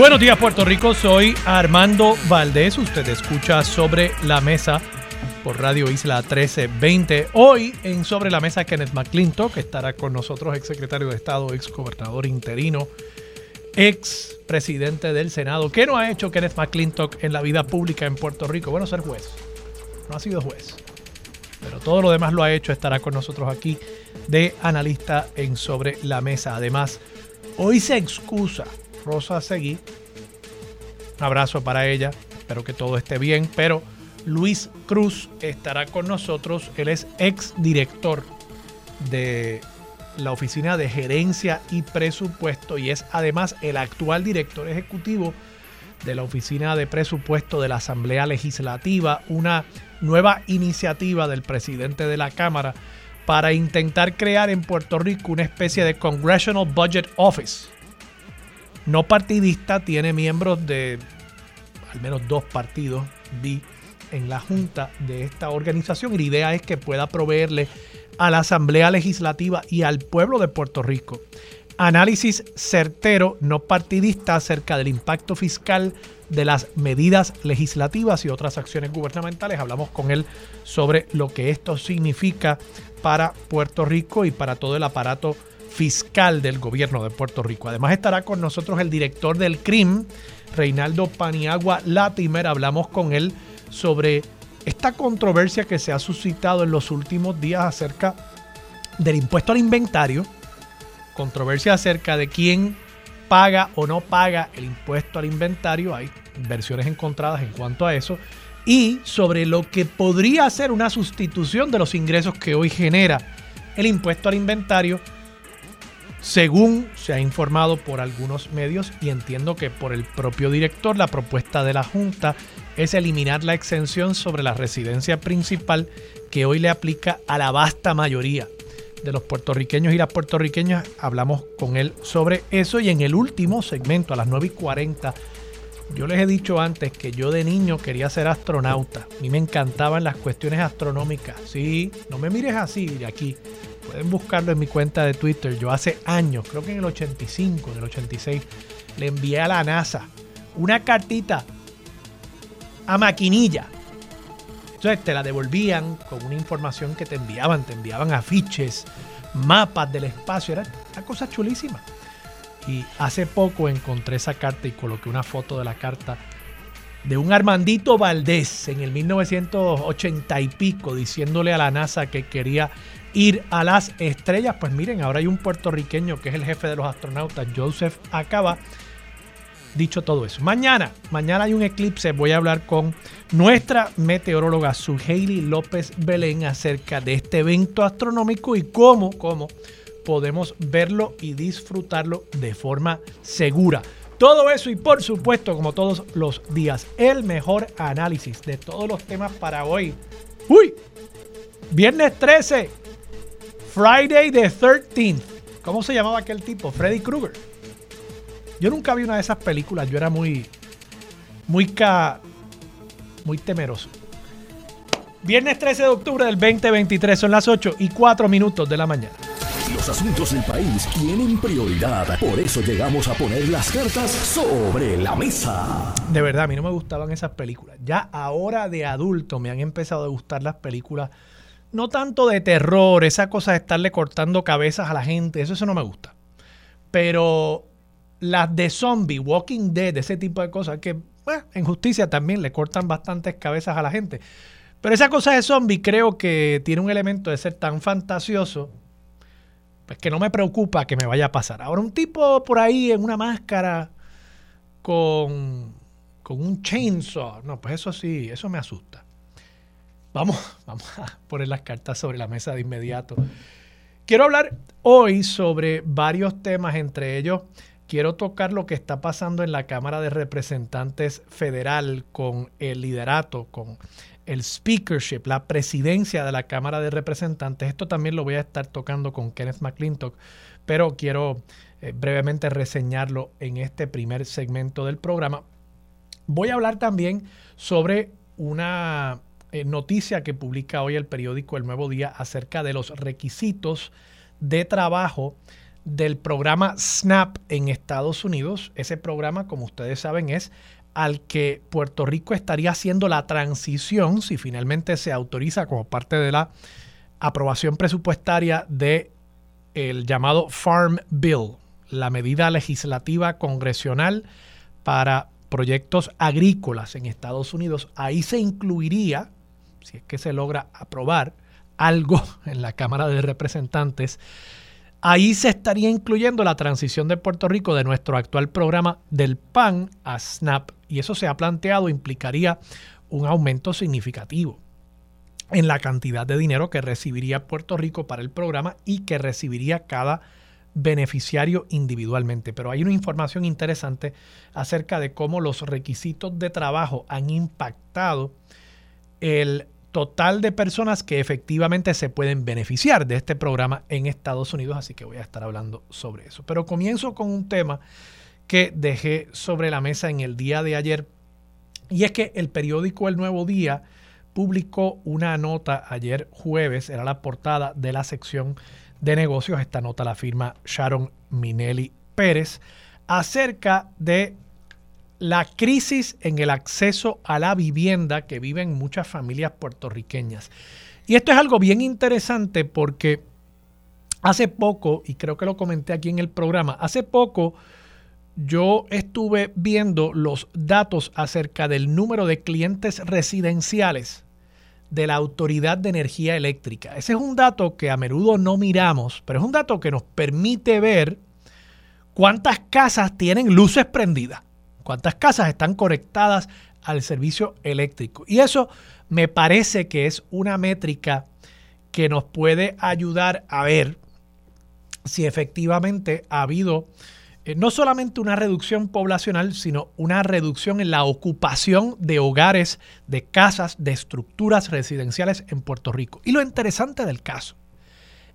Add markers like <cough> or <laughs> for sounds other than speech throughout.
Buenos días Puerto Rico, soy Armando Valdés, usted escucha sobre la mesa por Radio Isla 1320. Hoy en Sobre la Mesa Kenneth McClintock, estará con nosotros, ex secretario de Estado, ex gobernador interino, ex presidente del Senado. ¿Qué no ha hecho Kenneth McClintock en la vida pública en Puerto Rico? Bueno, ser juez. No ha sido juez. Pero todo lo demás lo ha hecho, estará con nosotros aquí de analista en Sobre la Mesa. Además, hoy se excusa Rosa Seguí. Un abrazo para ella, espero que todo esté bien, pero Luis Cruz estará con nosotros. Él es ex director de la Oficina de Gerencia y Presupuesto y es además el actual director ejecutivo de la Oficina de Presupuesto de la Asamblea Legislativa, una nueva iniciativa del presidente de la Cámara para intentar crear en Puerto Rico una especie de Congressional Budget Office no partidista, tiene miembros de al menos dos partidos, vi en la junta de esta organización y la idea es que pueda proveerle a la Asamblea Legislativa y al pueblo de Puerto Rico análisis certero, no partidista, acerca del impacto fiscal de las medidas legislativas y otras acciones gubernamentales. Hablamos con él sobre lo que esto significa para Puerto Rico y para todo el aparato fiscal del gobierno de Puerto Rico. Además estará con nosotros el director del CRIM, Reinaldo Paniagua Latimer. Hablamos con él sobre esta controversia que se ha suscitado en los últimos días acerca del impuesto al inventario, controversia acerca de quién paga o no paga el impuesto al inventario, hay versiones encontradas en cuanto a eso, y sobre lo que podría ser una sustitución de los ingresos que hoy genera el impuesto al inventario según se ha informado por algunos medios y entiendo que por el propio director, la propuesta de la Junta es eliminar la exención sobre la residencia principal que hoy le aplica a la vasta mayoría de los puertorriqueños y las puertorriqueñas. Hablamos con él sobre eso y en el último segmento, a las 9 y 40, yo les he dicho antes que yo de niño quería ser astronauta. A mí me encantaban las cuestiones astronómicas. Sí, no me mires así de aquí. Pueden buscarlo en mi cuenta de Twitter. Yo hace años, creo que en el 85, en el 86, le envié a la NASA una cartita a maquinilla. Entonces te la devolvían con una información que te enviaban. Te enviaban afiches, mapas del espacio. Era una cosa chulísima. Y hace poco encontré esa carta y coloqué una foto de la carta de un Armandito Valdés en el 1980 y pico diciéndole a la NASA que quería ir a las estrellas. Pues miren, ahora hay un puertorriqueño que es el jefe de los astronautas, Joseph Acaba. Dicho todo eso, mañana, mañana hay un eclipse. Voy a hablar con nuestra meteoróloga Suheili López Belén acerca de este evento astronómico y cómo, cómo podemos verlo y disfrutarlo de forma segura. Todo eso y por supuesto, como todos los días, el mejor análisis de todos los temas para hoy. Uy, viernes 13, Friday the 13th. ¿Cómo se llamaba aquel tipo? Freddy Krueger. Yo nunca vi una de esas películas. Yo era muy, muy, ca, muy temeroso. Viernes 13 de octubre del 2023 son las 8 y 4 minutos de la mañana. Los asuntos del país tienen prioridad. Por eso llegamos a poner las cartas sobre la mesa. De verdad, a mí no me gustaban esas películas. Ya ahora de adulto me han empezado a gustar las películas no tanto de terror, esa cosa de estarle cortando cabezas a la gente, eso, eso no me gusta. Pero las de zombie, Walking Dead, ese tipo de cosas, que en justicia también le cortan bastantes cabezas a la gente. Pero esa cosa de zombie creo que tiene un elemento de ser tan fantasioso, pues que no me preocupa que me vaya a pasar. Ahora un tipo por ahí en una máscara con, con un chainsaw, no, pues eso sí, eso me asusta. Vamos, <laughs> vamos a poner las cartas sobre la mesa de inmediato. Quiero hablar hoy sobre varios temas, entre ellos quiero tocar lo que está pasando en la Cámara de Representantes Federal con el liderato, con el speakership, la presidencia de la Cámara de Representantes. Esto también lo voy a estar tocando con Kenneth McClintock, pero quiero eh, brevemente reseñarlo en este primer segmento del programa. Voy a hablar también sobre una eh, noticia que publica hoy el periódico El Nuevo Día acerca de los requisitos de trabajo del programa SNAP en Estados Unidos. Ese programa, como ustedes saben, es al que Puerto Rico estaría haciendo la transición, si finalmente se autoriza como parte de la aprobación presupuestaria de el llamado Farm Bill, la medida legislativa congresional para proyectos agrícolas en Estados Unidos. Ahí se incluiría, si es que se logra aprobar algo <laughs> en la Cámara de Representantes, Ahí se estaría incluyendo la transición de Puerto Rico de nuestro actual programa del PAN a SNAP. Y eso se ha planteado, implicaría un aumento significativo en la cantidad de dinero que recibiría Puerto Rico para el programa y que recibiría cada beneficiario individualmente. Pero hay una información interesante acerca de cómo los requisitos de trabajo han impactado el total de personas que efectivamente se pueden beneficiar de este programa en Estados Unidos, así que voy a estar hablando sobre eso. Pero comienzo con un tema que dejé sobre la mesa en el día de ayer, y es que el periódico El Nuevo Día publicó una nota ayer jueves, era la portada de la sección de negocios, esta nota la firma Sharon Minelli Pérez, acerca de la crisis en el acceso a la vivienda que viven muchas familias puertorriqueñas. Y esto es algo bien interesante porque hace poco, y creo que lo comenté aquí en el programa, hace poco yo estuve viendo los datos acerca del número de clientes residenciales de la Autoridad de Energía Eléctrica. Ese es un dato que a menudo no miramos, pero es un dato que nos permite ver cuántas casas tienen luces prendidas cuántas casas están conectadas al servicio eléctrico. Y eso me parece que es una métrica que nos puede ayudar a ver si efectivamente ha habido eh, no solamente una reducción poblacional, sino una reducción en la ocupación de hogares, de casas, de estructuras residenciales en Puerto Rico. Y lo interesante del caso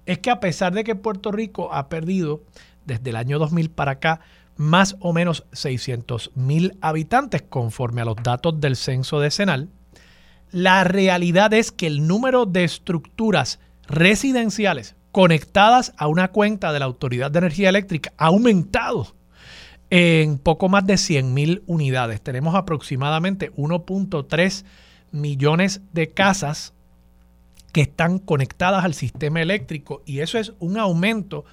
es que a pesar de que Puerto Rico ha perdido desde el año 2000 para acá más o menos 600 mil habitantes conforme a los datos del censo decenal, la realidad es que el número de estructuras residenciales conectadas a una cuenta de la Autoridad de Energía Eléctrica ha aumentado en poco más de 100 mil unidades. Tenemos aproximadamente 1.3 millones de casas que están conectadas al sistema eléctrico y eso es un aumento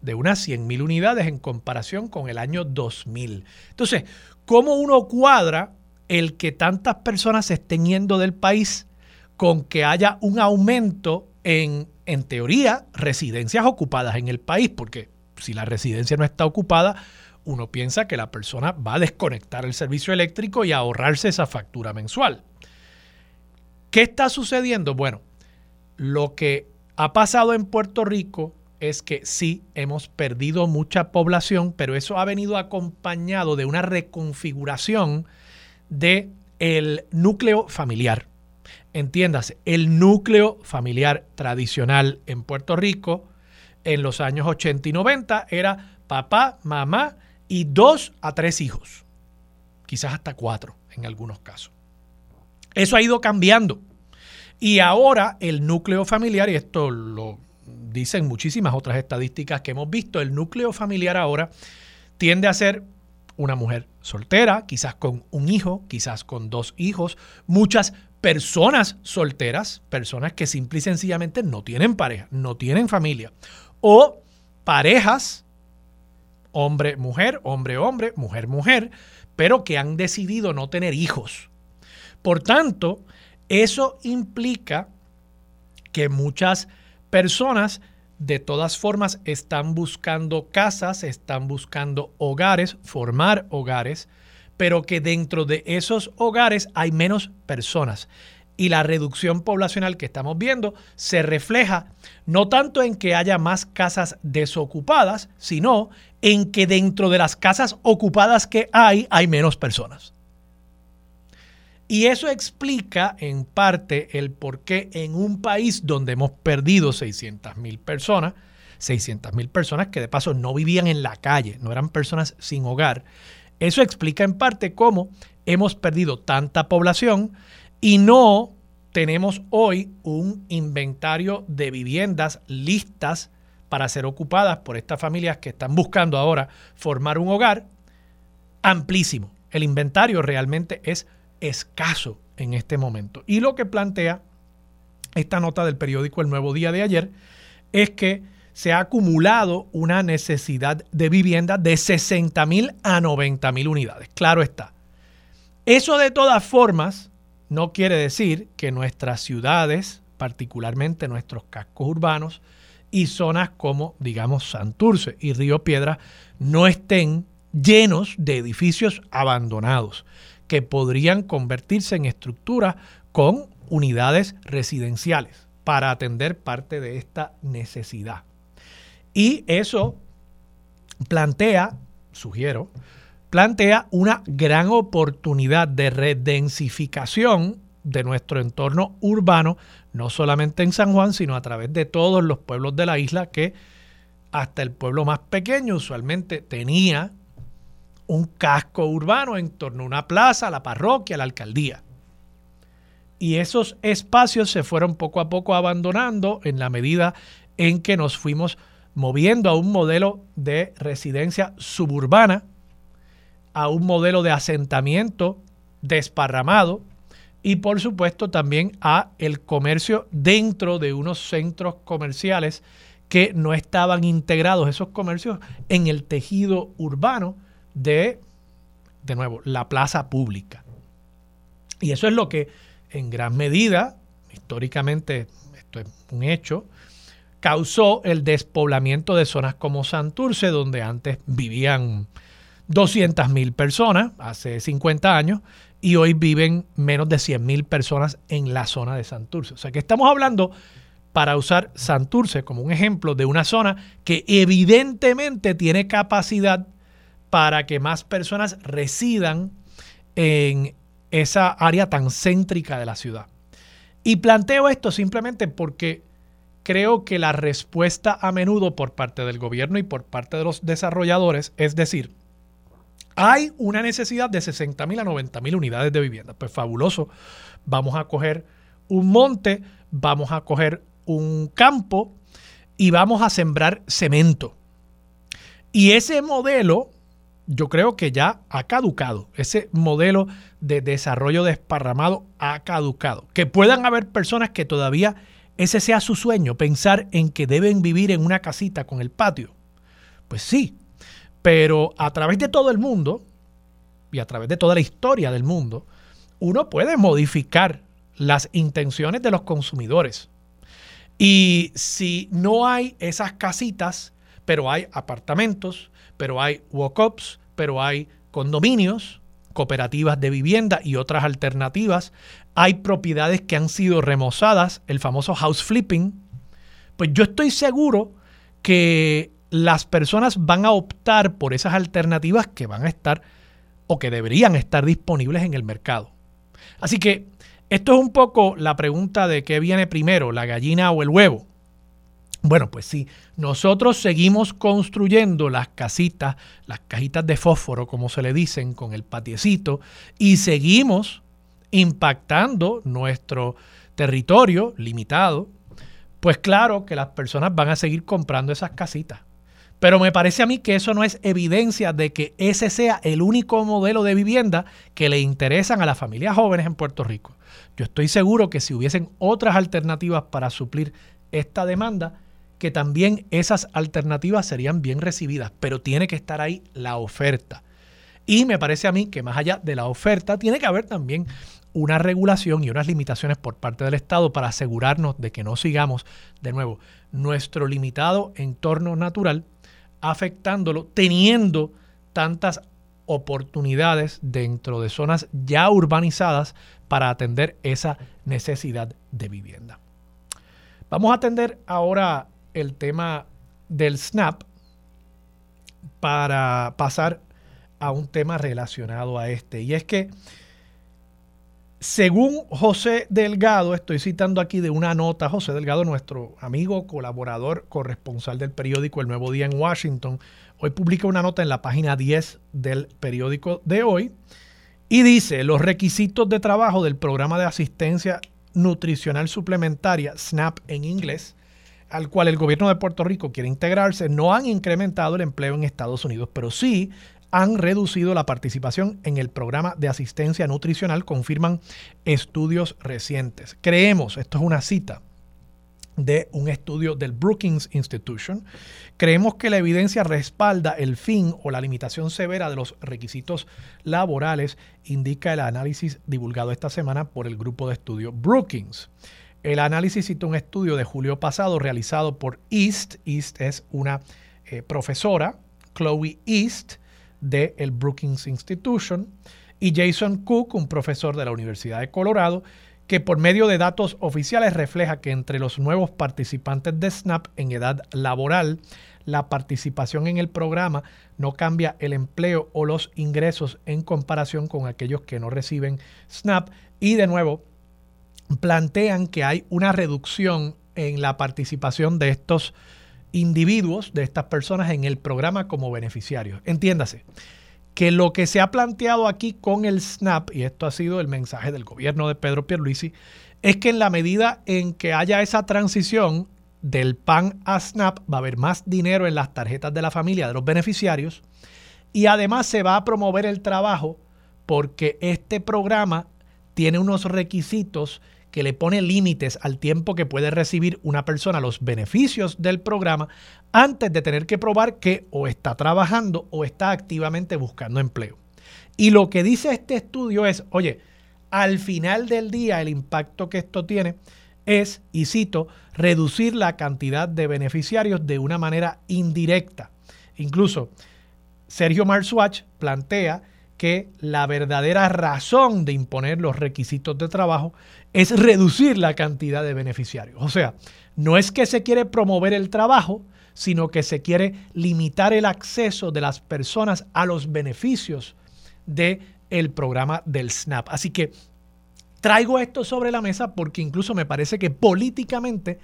de unas 100.000 unidades en comparación con el año 2000. Entonces, ¿cómo uno cuadra el que tantas personas se estén yendo del país con que haya un aumento en, en teoría, residencias ocupadas en el país? Porque si la residencia no está ocupada, uno piensa que la persona va a desconectar el servicio eléctrico y ahorrarse esa factura mensual. ¿Qué está sucediendo? Bueno, lo que ha pasado en Puerto Rico es que sí hemos perdido mucha población, pero eso ha venido acompañado de una reconfiguración de el núcleo familiar. Entiéndase, el núcleo familiar tradicional en Puerto Rico en los años 80 y 90 era papá, mamá y dos a tres hijos, quizás hasta cuatro en algunos casos. Eso ha ido cambiando. Y ahora el núcleo familiar, y esto lo dicen muchísimas otras estadísticas que hemos visto, el núcleo familiar ahora tiende a ser una mujer soltera, quizás con un hijo, quizás con dos hijos, muchas personas solteras, personas que simple y sencillamente no tienen pareja, no tienen familia, o parejas, hombre-mujer, hombre-hombre, mujer-mujer, pero que han decidido no tener hijos. Por tanto, eso implica que muchas personas de todas formas están buscando casas, están buscando hogares, formar hogares, pero que dentro de esos hogares hay menos personas. y la reducción poblacional que estamos viendo se refleja no tanto en que haya más casas desocupadas, sino en que dentro de las casas ocupadas que hay hay menos personas. Y eso explica en parte el por qué en un país donde hemos perdido 600 mil personas, 600 mil personas que de paso no vivían en la calle, no eran personas sin hogar, eso explica en parte cómo hemos perdido tanta población y no tenemos hoy un inventario de viviendas listas para ser ocupadas por estas familias que están buscando ahora formar un hogar amplísimo. El inventario realmente es escaso en este momento. Y lo que plantea esta nota del periódico El Nuevo Día de ayer es que se ha acumulado una necesidad de vivienda de 60 mil a 90 mil unidades. Claro está. Eso de todas formas no quiere decir que nuestras ciudades, particularmente nuestros cascos urbanos y zonas como, digamos, Santurce y Río Piedra, no estén llenos de edificios abandonados que podrían convertirse en estructuras con unidades residenciales para atender parte de esta necesidad. Y eso plantea, sugiero, plantea una gran oportunidad de redensificación de nuestro entorno urbano, no solamente en San Juan, sino a través de todos los pueblos de la isla que hasta el pueblo más pequeño usualmente tenía un casco urbano en torno a una plaza, la parroquia, la alcaldía. Y esos espacios se fueron poco a poco abandonando en la medida en que nos fuimos moviendo a un modelo de residencia suburbana a un modelo de asentamiento desparramado y por supuesto también a el comercio dentro de unos centros comerciales que no estaban integrados esos comercios en el tejido urbano de de nuevo la plaza pública. Y eso es lo que en gran medida, históricamente esto es un hecho, causó el despoblamiento de zonas como Santurce, donde antes vivían 200.000 personas hace 50 años y hoy viven menos de 100.000 personas en la zona de Santurce. O sea que estamos hablando, para usar Santurce como un ejemplo, de una zona que evidentemente tiene capacidad para que más personas residan en esa área tan céntrica de la ciudad. Y planteo esto simplemente porque creo que la respuesta a menudo por parte del gobierno y por parte de los desarrolladores es decir, hay una necesidad de 60 mil a 90 mil unidades de vivienda. Pues fabuloso. Vamos a coger un monte, vamos a coger un campo y vamos a sembrar cemento. Y ese modelo, yo creo que ya ha caducado. Ese modelo de desarrollo desparramado ha caducado. Que puedan haber personas que todavía ese sea su sueño, pensar en que deben vivir en una casita con el patio. Pues sí, pero a través de todo el mundo y a través de toda la historia del mundo, uno puede modificar las intenciones de los consumidores. Y si no hay esas casitas, pero hay apartamentos, pero hay walk-ups, pero hay condominios, cooperativas de vivienda y otras alternativas, hay propiedades que han sido remozadas, el famoso house flipping, pues yo estoy seguro que las personas van a optar por esas alternativas que van a estar o que deberían estar disponibles en el mercado. Así que esto es un poco la pregunta de qué viene primero, la gallina o el huevo. Bueno, pues si nosotros seguimos construyendo las casitas, las cajitas de fósforo, como se le dicen, con el patiecito, y seguimos impactando nuestro territorio limitado, pues claro que las personas van a seguir comprando esas casitas. Pero me parece a mí que eso no es evidencia de que ese sea el único modelo de vivienda que le interesan a las familias jóvenes en Puerto Rico. Yo estoy seguro que si hubiesen otras alternativas para suplir esta demanda, que también esas alternativas serían bien recibidas, pero tiene que estar ahí la oferta. Y me parece a mí que más allá de la oferta, tiene que haber también una regulación y unas limitaciones por parte del Estado para asegurarnos de que no sigamos, de nuevo, nuestro limitado entorno natural afectándolo, teniendo tantas oportunidades dentro de zonas ya urbanizadas para atender esa necesidad de vivienda. Vamos a atender ahora el tema del SNAP para pasar a un tema relacionado a este. Y es que, según José Delgado, estoy citando aquí de una nota, José Delgado, nuestro amigo, colaborador, corresponsal del periódico El Nuevo Día en Washington, hoy publica una nota en la página 10 del periódico de hoy y dice, los requisitos de trabajo del programa de asistencia nutricional suplementaria, SNAP en inglés, al cual el gobierno de Puerto Rico quiere integrarse, no han incrementado el empleo en Estados Unidos, pero sí han reducido la participación en el programa de asistencia nutricional, confirman estudios recientes. Creemos, esto es una cita de un estudio del Brookings Institution, creemos que la evidencia respalda el fin o la limitación severa de los requisitos laborales, indica el análisis divulgado esta semana por el grupo de estudio Brookings. El análisis cita un estudio de julio pasado realizado por East. East es una eh, profesora, Chloe East, del el Brookings Institution, y Jason Cook, un profesor de la Universidad de Colorado, que por medio de datos oficiales refleja que entre los nuevos participantes de SNAP en edad laboral, la participación en el programa no cambia el empleo o los ingresos en comparación con aquellos que no reciben SNAP. Y de nuevo, plantean que hay una reducción en la participación de estos individuos, de estas personas en el programa como beneficiarios. Entiéndase que lo que se ha planteado aquí con el SNAP, y esto ha sido el mensaje del gobierno de Pedro Pierluisi, es que en la medida en que haya esa transición del PAN a SNAP, va a haber más dinero en las tarjetas de la familia de los beneficiarios y además se va a promover el trabajo porque este programa tiene unos requisitos que le pone límites al tiempo que puede recibir una persona los beneficios del programa antes de tener que probar que o está trabajando o está activamente buscando empleo. Y lo que dice este estudio es, oye, al final del día el impacto que esto tiene es, y cito, reducir la cantidad de beneficiarios de una manera indirecta. Incluso Sergio Marswatch plantea que la verdadera razón de imponer los requisitos de trabajo es reducir la cantidad de beneficiarios. O sea, no es que se quiere promover el trabajo, sino que se quiere limitar el acceso de las personas a los beneficios del el programa del SNAP. Así que traigo esto sobre la mesa porque incluso me parece que políticamente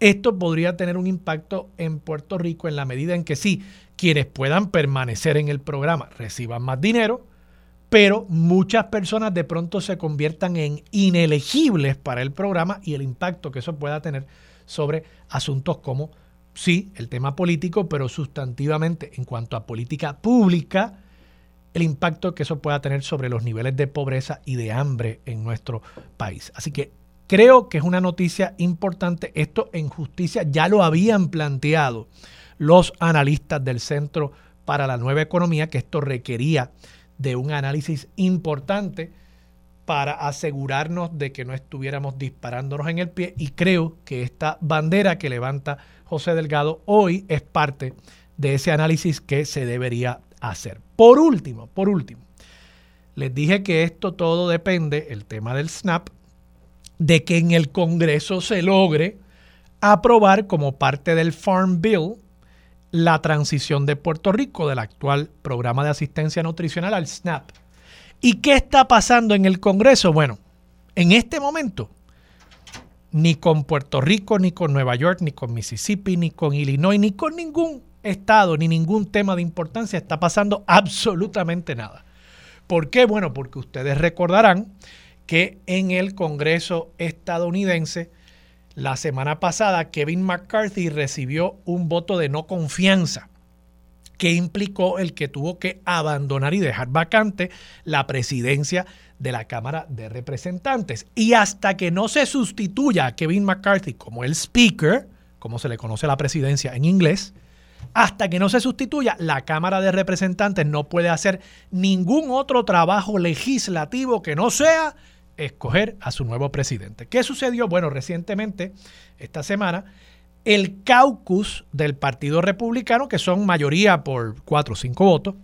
esto podría tener un impacto en Puerto Rico en la medida en que sí, quienes puedan permanecer en el programa reciban más dinero, pero muchas personas de pronto se conviertan en inelegibles para el programa y el impacto que eso pueda tener sobre asuntos como, sí, el tema político, pero sustantivamente en cuanto a política pública, el impacto que eso pueda tener sobre los niveles de pobreza y de hambre en nuestro país. Así que creo que es una noticia importante. Esto en justicia ya lo habían planteado los analistas del Centro para la Nueva Economía, que esto requería de un análisis importante para asegurarnos de que no estuviéramos disparándonos en el pie y creo que esta bandera que levanta José Delgado hoy es parte de ese análisis que se debería hacer. Por último, por último, les dije que esto todo depende, el tema del SNAP, de que en el Congreso se logre aprobar como parte del Farm Bill la transición de Puerto Rico del actual programa de asistencia nutricional al SNAP. ¿Y qué está pasando en el Congreso? Bueno, en este momento, ni con Puerto Rico, ni con Nueva York, ni con Mississippi, ni con Illinois, ni con ningún estado, ni ningún tema de importancia está pasando absolutamente nada. ¿Por qué? Bueno, porque ustedes recordarán que en el Congreso estadounidense la semana pasada Kevin McCarthy recibió un voto de no confianza que implicó el que tuvo que abandonar y dejar vacante la presidencia de la Cámara de Representantes. Y hasta que no se sustituya a Kevin McCarthy como el Speaker, como se le conoce a la presidencia en inglés, hasta que no se sustituya, la Cámara de Representantes no puede hacer ningún otro trabajo legislativo que no sea escoger a su nuevo presidente. ¿Qué sucedió? Bueno, recientemente, esta semana, el caucus del Partido Republicano, que son mayoría por cuatro o cinco votos,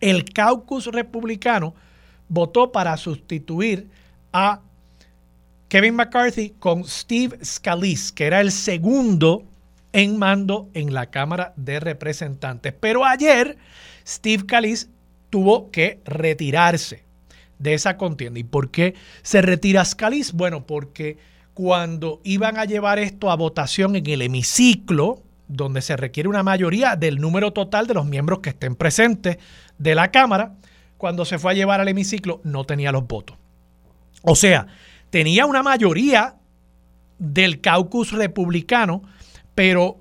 el caucus republicano votó para sustituir a Kevin McCarthy con Steve Scalise, que era el segundo en mando en la Cámara de Representantes. Pero ayer Steve Scalise tuvo que retirarse de esa contienda. ¿Y por qué se retira Scalise? Bueno, porque cuando iban a llevar esto a votación en el hemiciclo, donde se requiere una mayoría del número total de los miembros que estén presentes de la Cámara, cuando se fue a llevar al hemiciclo no tenía los votos. O sea, tenía una mayoría del caucus republicano, pero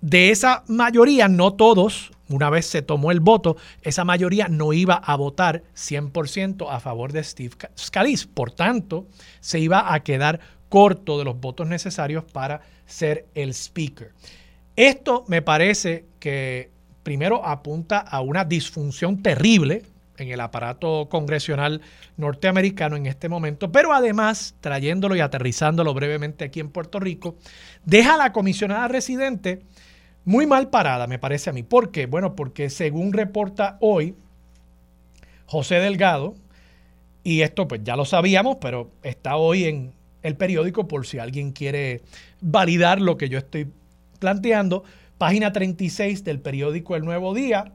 de esa mayoría no todos, una vez se tomó el voto, esa mayoría no iba a votar 100% a favor de Steve Scalise. Por tanto, se iba a quedar corto de los votos necesarios para ser el speaker. Esto me parece que primero apunta a una disfunción terrible en el aparato congresional norteamericano en este momento, pero además, trayéndolo y aterrizándolo brevemente aquí en Puerto Rico, deja a la comisionada residente muy mal parada, me parece a mí. ¿Por qué? Bueno, porque según reporta hoy José Delgado, y esto pues ya lo sabíamos, pero está hoy en el periódico por si alguien quiere validar lo que yo estoy planteando, página 36 del periódico El Nuevo Día,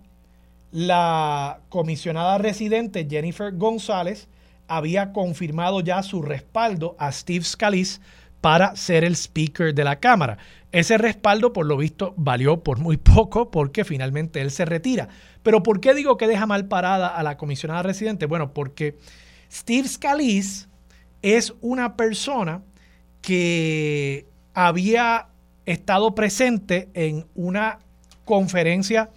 la comisionada residente Jennifer González había confirmado ya su respaldo a Steve Scalise para ser el speaker de la Cámara. Ese respaldo, por lo visto, valió por muy <laughs> poco porque finalmente él se retira. Pero ¿por qué digo que deja mal parada a la comisionada residente? Bueno, porque Steve Scalise es una persona que había estado presente en una conferencia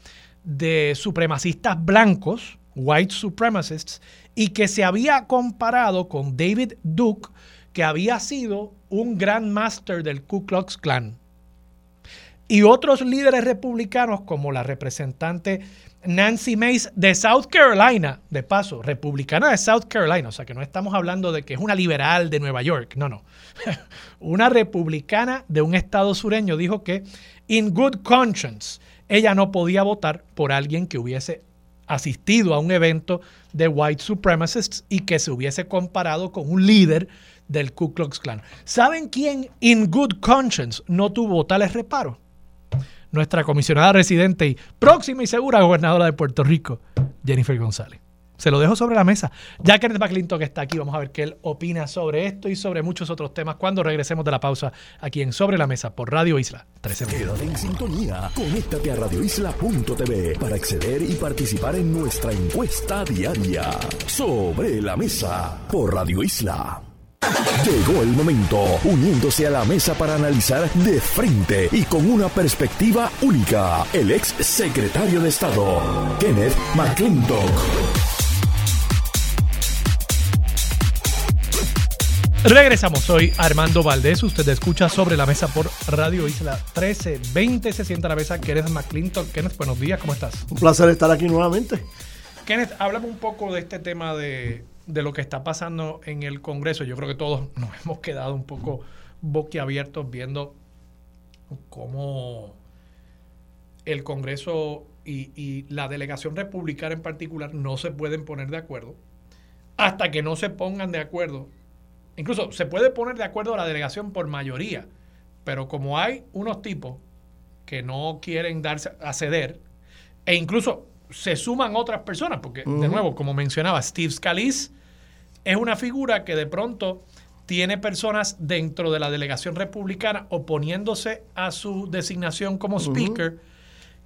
de supremacistas blancos, white supremacists, y que se había comparado con David Duke, que había sido un gran master del Ku Klux Klan. Y otros líderes republicanos, como la representante Nancy Mace de South Carolina, de paso, republicana de South Carolina, o sea que no estamos hablando de que es una liberal de Nueva York, no, no. <laughs> una republicana de un estado sureño dijo que, in good conscience, ella no podía votar por alguien que hubiese asistido a un evento de white supremacists y que se hubiese comparado con un líder del Ku Klux Klan. ¿Saben quién, in good conscience, no tuvo tales reparos? Nuestra comisionada residente y próxima y segura gobernadora de Puerto Rico, Jennifer González. Se lo dejo sobre la mesa. Ya Kenneth McClinton está aquí, vamos a ver qué él opina sobre esto y sobre muchos otros temas cuando regresemos de la pausa aquí en Sobre la Mesa por Radio Isla 13. Quédate en sintonía. Conéctate a radioisla.tv para acceder y participar en nuestra encuesta diaria. Sobre la Mesa por Radio Isla. Llegó el momento, uniéndose a la mesa para analizar de frente y con una perspectiva única, el ex secretario de Estado, Kenneth McClintock. Regresamos, soy Armando Valdés, usted escucha sobre la mesa por Radio Isla 1320, se sienta a la mesa Kenneth McClintock. Kenneth, buenos días, ¿cómo estás? Un placer estar aquí nuevamente. Kenneth, háblame un poco de este tema de de lo que está pasando en el Congreso. Yo creo que todos <laughs> nos hemos quedado un poco boquiabiertos viendo cómo el Congreso y, la delegación republicana en particular no se pueden poner de acuerdo hasta que no se pongan de acuerdo. Incluso se puede poner de acuerdo a la delegación por mayoría, pero como hay unos tipos que no quieren darse a ceder, e incluso se suman otras personas, porque de nuevo, como mencionaba, Steve Scalise es una figura que de pronto tiene personas dentro de la delegación republicana oponiéndose a su designación como speaker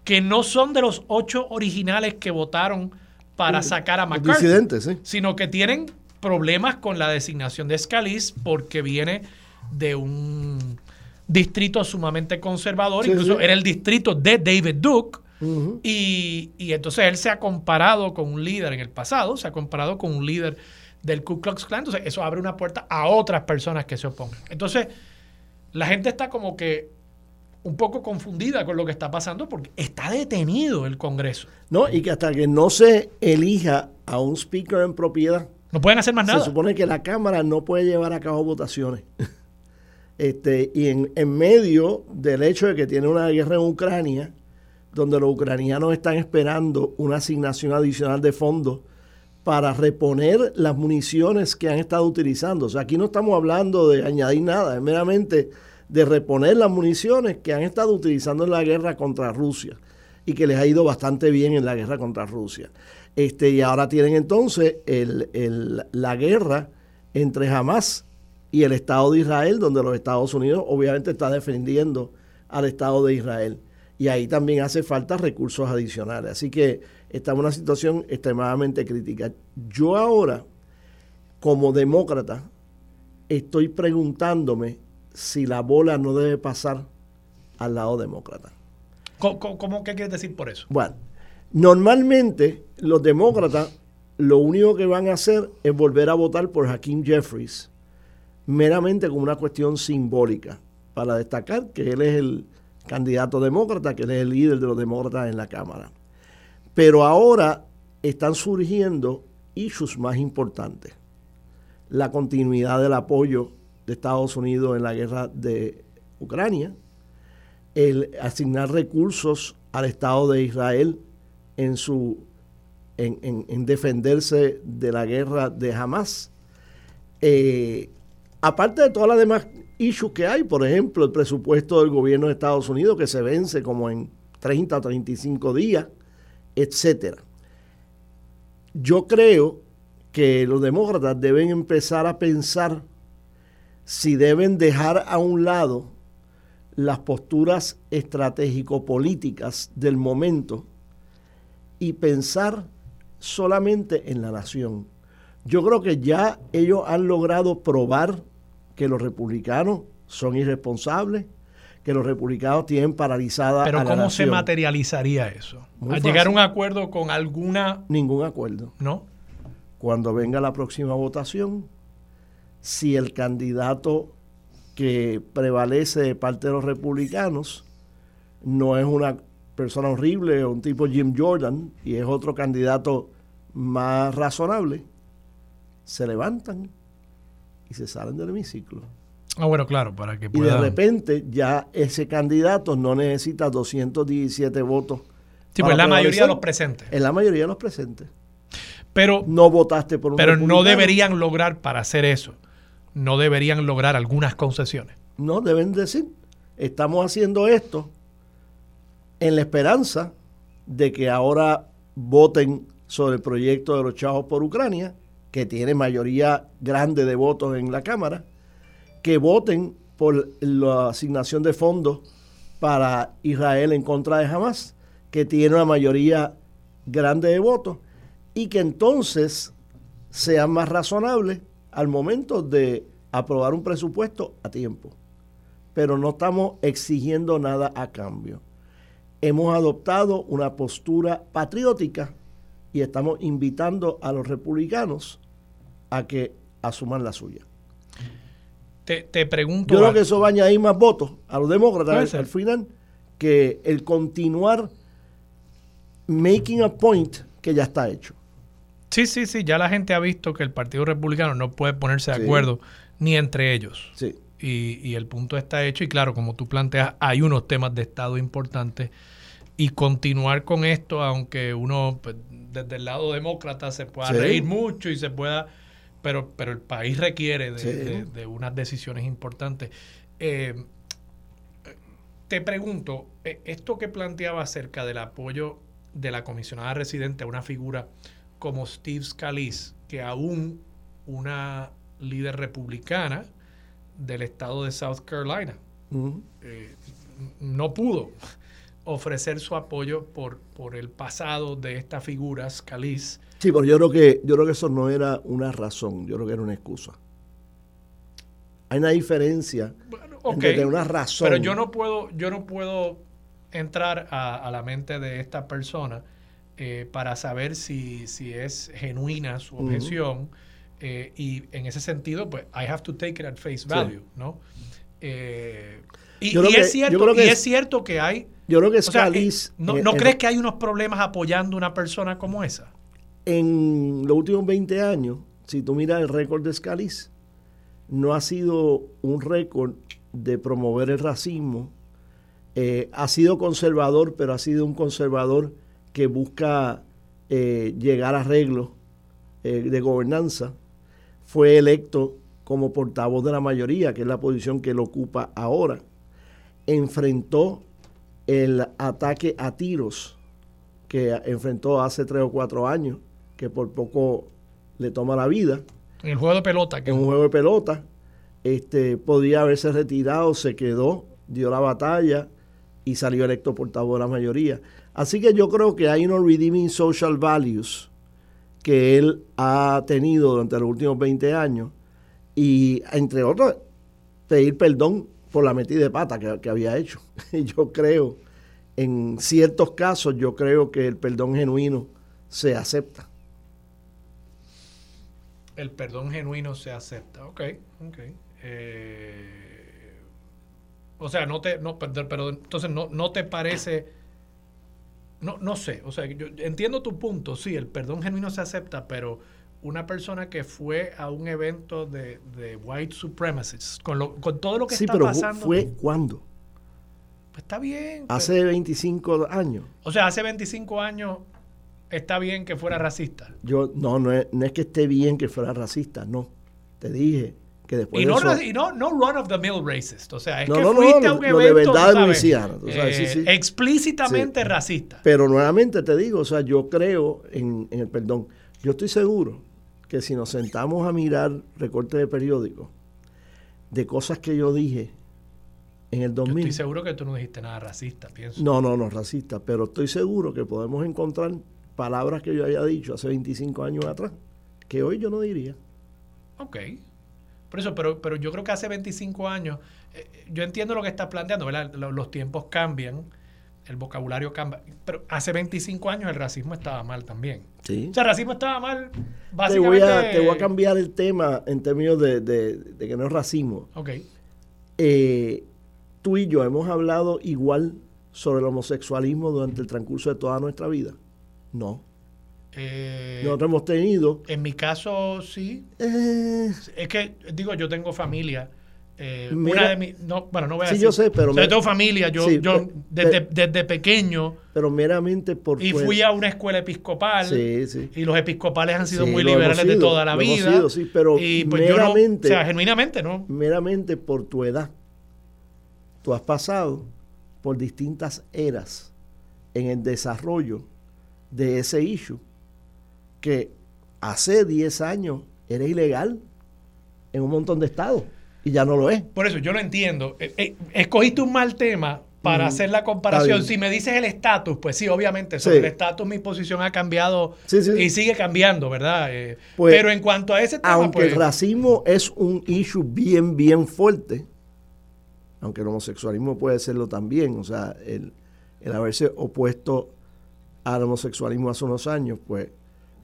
que no son de los ocho originales que votaron para sacar a McCarthy, sino que tienen problemas con la designación de Scalise porque viene de un distrito sumamente conservador, incluso era el distrito de David Duke, y, y entonces él se ha comparado con un líder en el pasado, se ha comparado con un líder del Ku Klux Klan. Entonces, eso abre una puerta a otras personas que se opongan. Entonces, la gente está como que un poco confundida con lo que está pasando porque está detenido el Congreso. No, y que hasta que no se elija a un speaker en propiedad. No pueden hacer más nada. Se supone que la Cámara no puede llevar a cabo votaciones. <laughs> Este, y en, en medio del hecho de que tiene una guerra en Ucrania, donde los ucranianos están esperando una asignación adicional de fondos para reponer las municiones que han estado utilizando. O sea, aquí no estamos hablando de añadir nada, es meramente de reponer las municiones que han estado utilizando en la guerra contra Rusia y que les ha ido bastante bien en la guerra contra Rusia. Este, y ahora tienen entonces la guerra entre Hamas y el Estado de Israel, donde los Estados Unidos obviamente está defendiendo al Estado de Israel. Y ahí también hace falta recursos adicionales. Así que estamos en una situación extremadamente crítica. Yo ahora, como demócrata, estoy preguntándome si la bola no debe pasar al lado demócrata. ¿Cómo, qué quieres decir por eso? Bueno, normalmente los demócratas lo único que van a hacer es volver a votar por Hakeem Jeffries, meramente como una cuestión simbólica, para destacar que él es el candidato demócrata, que él es el líder de los demócratas en la Cámara. Pero ahora están surgiendo issues más importantes. La continuidad del apoyo de Estados Unidos en la guerra de Ucrania, el asignar recursos al Estado de Israel en su en, defenderse de la guerra de Hamas. Eh, aparte de todas las demás issues que hay, por ejemplo, el presupuesto del gobierno de Estados Unidos que se vence como en 30 o 35 días, etcétera. Yo creo que los demócratas deben empezar a pensar si deben dejar a un lado las posturas estratégico-políticas del momento y pensar solamente en la nación. Yo creo que ya ellos han logrado probar que los republicanos son irresponsables, que los republicanos tienen paralizada Pero a la ¿cómo se materializaría eso? ¿A llegar a un acuerdo con alguna...? Ningún acuerdo. ¿No? Cuando venga la próxima votación, si el candidato que prevalece de parte de los republicanos no es una persona horrible o un tipo Jim Jordan y es otro candidato más razonable, se levantan y se salen del hemiciclo. Ah, bueno, claro, para que Y de repente ya ese candidato no necesita 217 votos. Sí, pues la mayoría de los presentes. En la mayoría de los presentes. Pero no votaste por un Pero no deberían lograr para hacer eso no deberían lograr algunas concesiones. No, deben decir, estamos haciendo esto en la esperanza de que ahora voten sobre el proyecto de los chavos por Ucrania, que tiene mayoría grande de votos en la Cámara, que voten por la asignación de fondos para Israel en contra de Hamas, que tiene una mayoría grande de votos, y que entonces sean más razonables al momento de aprobar un presupuesto a tiempo. Pero no estamos exigiendo nada a cambio. Hemos adoptado una postura patriótica y estamos invitando a los republicanos a que asuman la suya. Te, pregunto. Yo creo que eso va a añadir más votos a los demócratas al final que el continuar making a point que ya está hecho. Sí, sí, sí, ya la gente ha visto que el Partido Republicano no puede ponerse de acuerdo ni entre ellos. Sí. Y, el punto está hecho y claro, como tú planteas, hay unos temas de Estado importantes y continuar con esto, aunque uno pues, desde el lado demócrata se pueda reír mucho y se pueda, pero, pero el país requiere de, unas decisiones importantes. Eh, te pregunto, eh, esto que planteaba acerca del apoyo de la comisionada residente a una figura como Steve Scalise, que aún una líder republicana del estado de South Carolina eh, no pudo ofrecer su apoyo por, por el pasado de esta figura, Scalise. Sí, pero yo creo que yo creo que eso no era una razón, yo creo que era una excusa. Hay una diferencia entre una razón. Pero yo no puedo, yo no puedo entrar a la mente de esta persona eh, para saber si, si, es genuina su objeción. Eh, y en ese sentido, pues, I have to take it at face value, ¿no? Eh, y, es cierto, y es, cierto que hay... Yo creo que Scalise... ¿No, no crees que hay unos problemas apoyando a una persona como esa? En los últimos 20 años, si tú miras el récord de Scalise, no ha sido un récord de promover el racismo Eh, ha sido conservador, pero ha sido un conservador que busca eh, llegar a arreglos eh, de gobernanza. Fue electo como portavoz de la mayoría, que es la posición que él ocupa ahora. Enfrentó el ataque a tiros que enfrentó hace tres o cuatro años, que por poco le toma la vida. En el juego de pelota. En un juego de pelota. Este, podía haberse retirado, se quedó, dio la batalla y salió electo portavoz de la mayoría. Así que yo creo que hay unos redeeming social values que él ha tenido durante los últimos 20 años y entre otros pedir perdón por la metida de pata que, que había hecho. <laughs> yo creo, en ciertos casos, yo creo que el perdón genuino se acepta el perdón genuino se acepta. Ok, ok. Eh, o sea, no te, no, pero, entonces no, no te parece, no, no sé, o sea, yo entiendo tu punto, sí, el perdón genuino se acepta, pero una persona que fue a un evento de, de white supremacists, con, lo, con todo lo que sí, está pero pasando. ¿Fue cuándo? Pues está bien. Hace 25 años. O sea, hace 25 años está bien que fuera racista. Yo, no, no es, no es que esté bien que fuera racista, no. Te dije que después y no, de eso, y no, no run of the mill racist. O sea, es No, que no, fuiste a un evento. de verdad sabes, Luisiana, tú sabes, eh, sí. Explícitamente Sí. racista. Pero nuevamente te digo, o sea, yo creo en, en el perdón. Yo estoy seguro que si nos sentamos a mirar recortes de periódicos de cosas que yo dije en el Yo 2000. estoy seguro que tú no dijiste nada racista, pienso. No, no, no, racista, pero estoy seguro que podemos encontrar palabras que yo haya dicho hace 25 años atrás, que hoy yo no diría. Ok. Por eso, pero, pero yo creo que hace 25 años, eh, yo entiendo lo que estás planteando, ¿verdad? Lo- Los tiempos cambian, el vocabulario cambia, pero hace 25 años el racismo estaba mal también. Sí. O sea, el racismo estaba mal, Te básicamente... voy, a, te voy a cambiar el tema en términos de, de- de que no es racismo. Ok. Eh, tú y yo hemos hablado igual sobre el homosexualismo durante el transcurso de toda nuestra vida. No. Eh, Nosotros hemos tenido... en mi caso, sí. eh, Es que, digo, yo tengo familia. eh, Mira- una de mis... No, bueno, no voy a Sí, decir. yo sé, pero O sea, me- yo tengo familia. Yo, Sí, yo desde, desde pequeño... pero meramente por... Y fui a una escuela episcopal. Sí, sí. Y los episcopales han sido muy liberales de toda la vida. sido, sí, pero y pues yo no, o sea, genuinamente, ¿no? meramente por tu edad. Tú has pasado por distintas eras en el desarrollo de ese issue que hace 10 años era ilegal en un montón de estados y ya no lo es. Por eso, yo lo entiendo. Eh, eh, escogiste un mal tema para Mm, hacer la comparación. Si me dices el estatus, pues sí, obviamente, sobre Sí. el estatus mi posición ha cambiado Sí, sí. y sigue cambiando, ¿verdad? Eh, Pues, pero en cuanto a ese tema, Aunque pues, el racismo es un issue bien, bien fuerte, aunque el homosexualismo puede serlo también, o sea, el, el haberse opuesto al homosexualismo hace unos años, pues,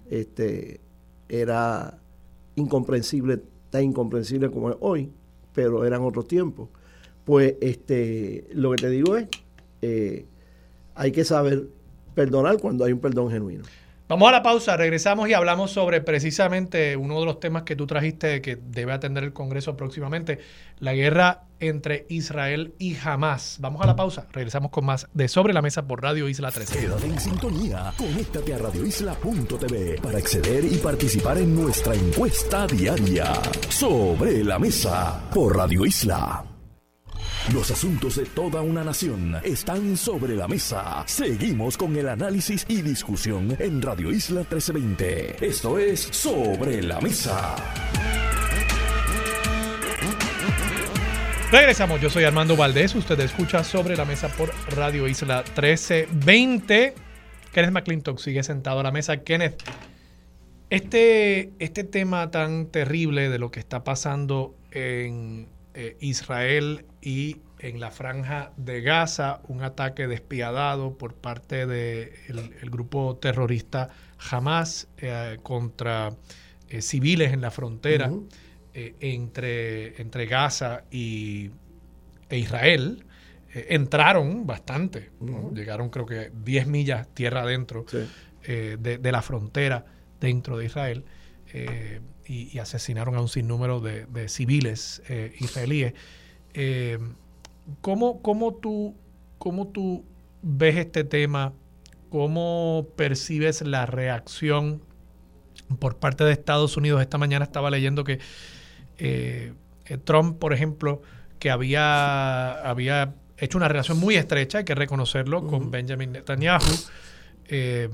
este, era incomprensible, tan incomprensible como es hoy, pero eran otros tiempos. Pues, este, lo que te digo es, eh, hay que saber perdonar cuando hay un perdón genuino. Vamos a la pausa, regresamos y hablamos sobre precisamente uno de los temas que tú trajiste que debe atender el Congreso próximamente, la guerra entre Israel y Hamas. Vamos a la pausa, regresamos con más de Sobre la Mesa por Radio Isla 13. Quédate en sintonía. Conéctate a radioisla.tv para acceder y participar en nuestra encuesta diaria. Sobre la mesa por Radio Isla. Los asuntos de toda una nación están sobre la mesa. Seguimos con el análisis y discusión en Radio Isla 1320. Esto es Sobre la Mesa. Regresamos, yo soy Armando Valdés, usted escucha Sobre la Mesa por Radio Isla 1320. Kenneth McClintock sigue sentado a la mesa. Kenneth, este, este tema tan terrible de lo que está pasando en eh, Israel y en la franja de Gaza, un ataque despiadado por parte del el grupo terrorista Hamas eh, contra eh, civiles en la frontera entre, entre Gaza y, e Israel. entraron bastante, llegaron creo que 10 millas tierra adentro Sí. de, de la frontera dentro de Israel y, y asesinaron a un sinnúmero de, de civiles eh, israelíes. Eh, ¿cómo, cómo tú ¿cómo tú ves este tema? ¿Cómo percibes la reacción por parte de Estados Unidos? Esta mañana estaba leyendo que eh, eh, Trump, por ejemplo, que había, había hecho una relación muy estrecha, hay que reconocerlo, con Benjamin Netanyahu, eh,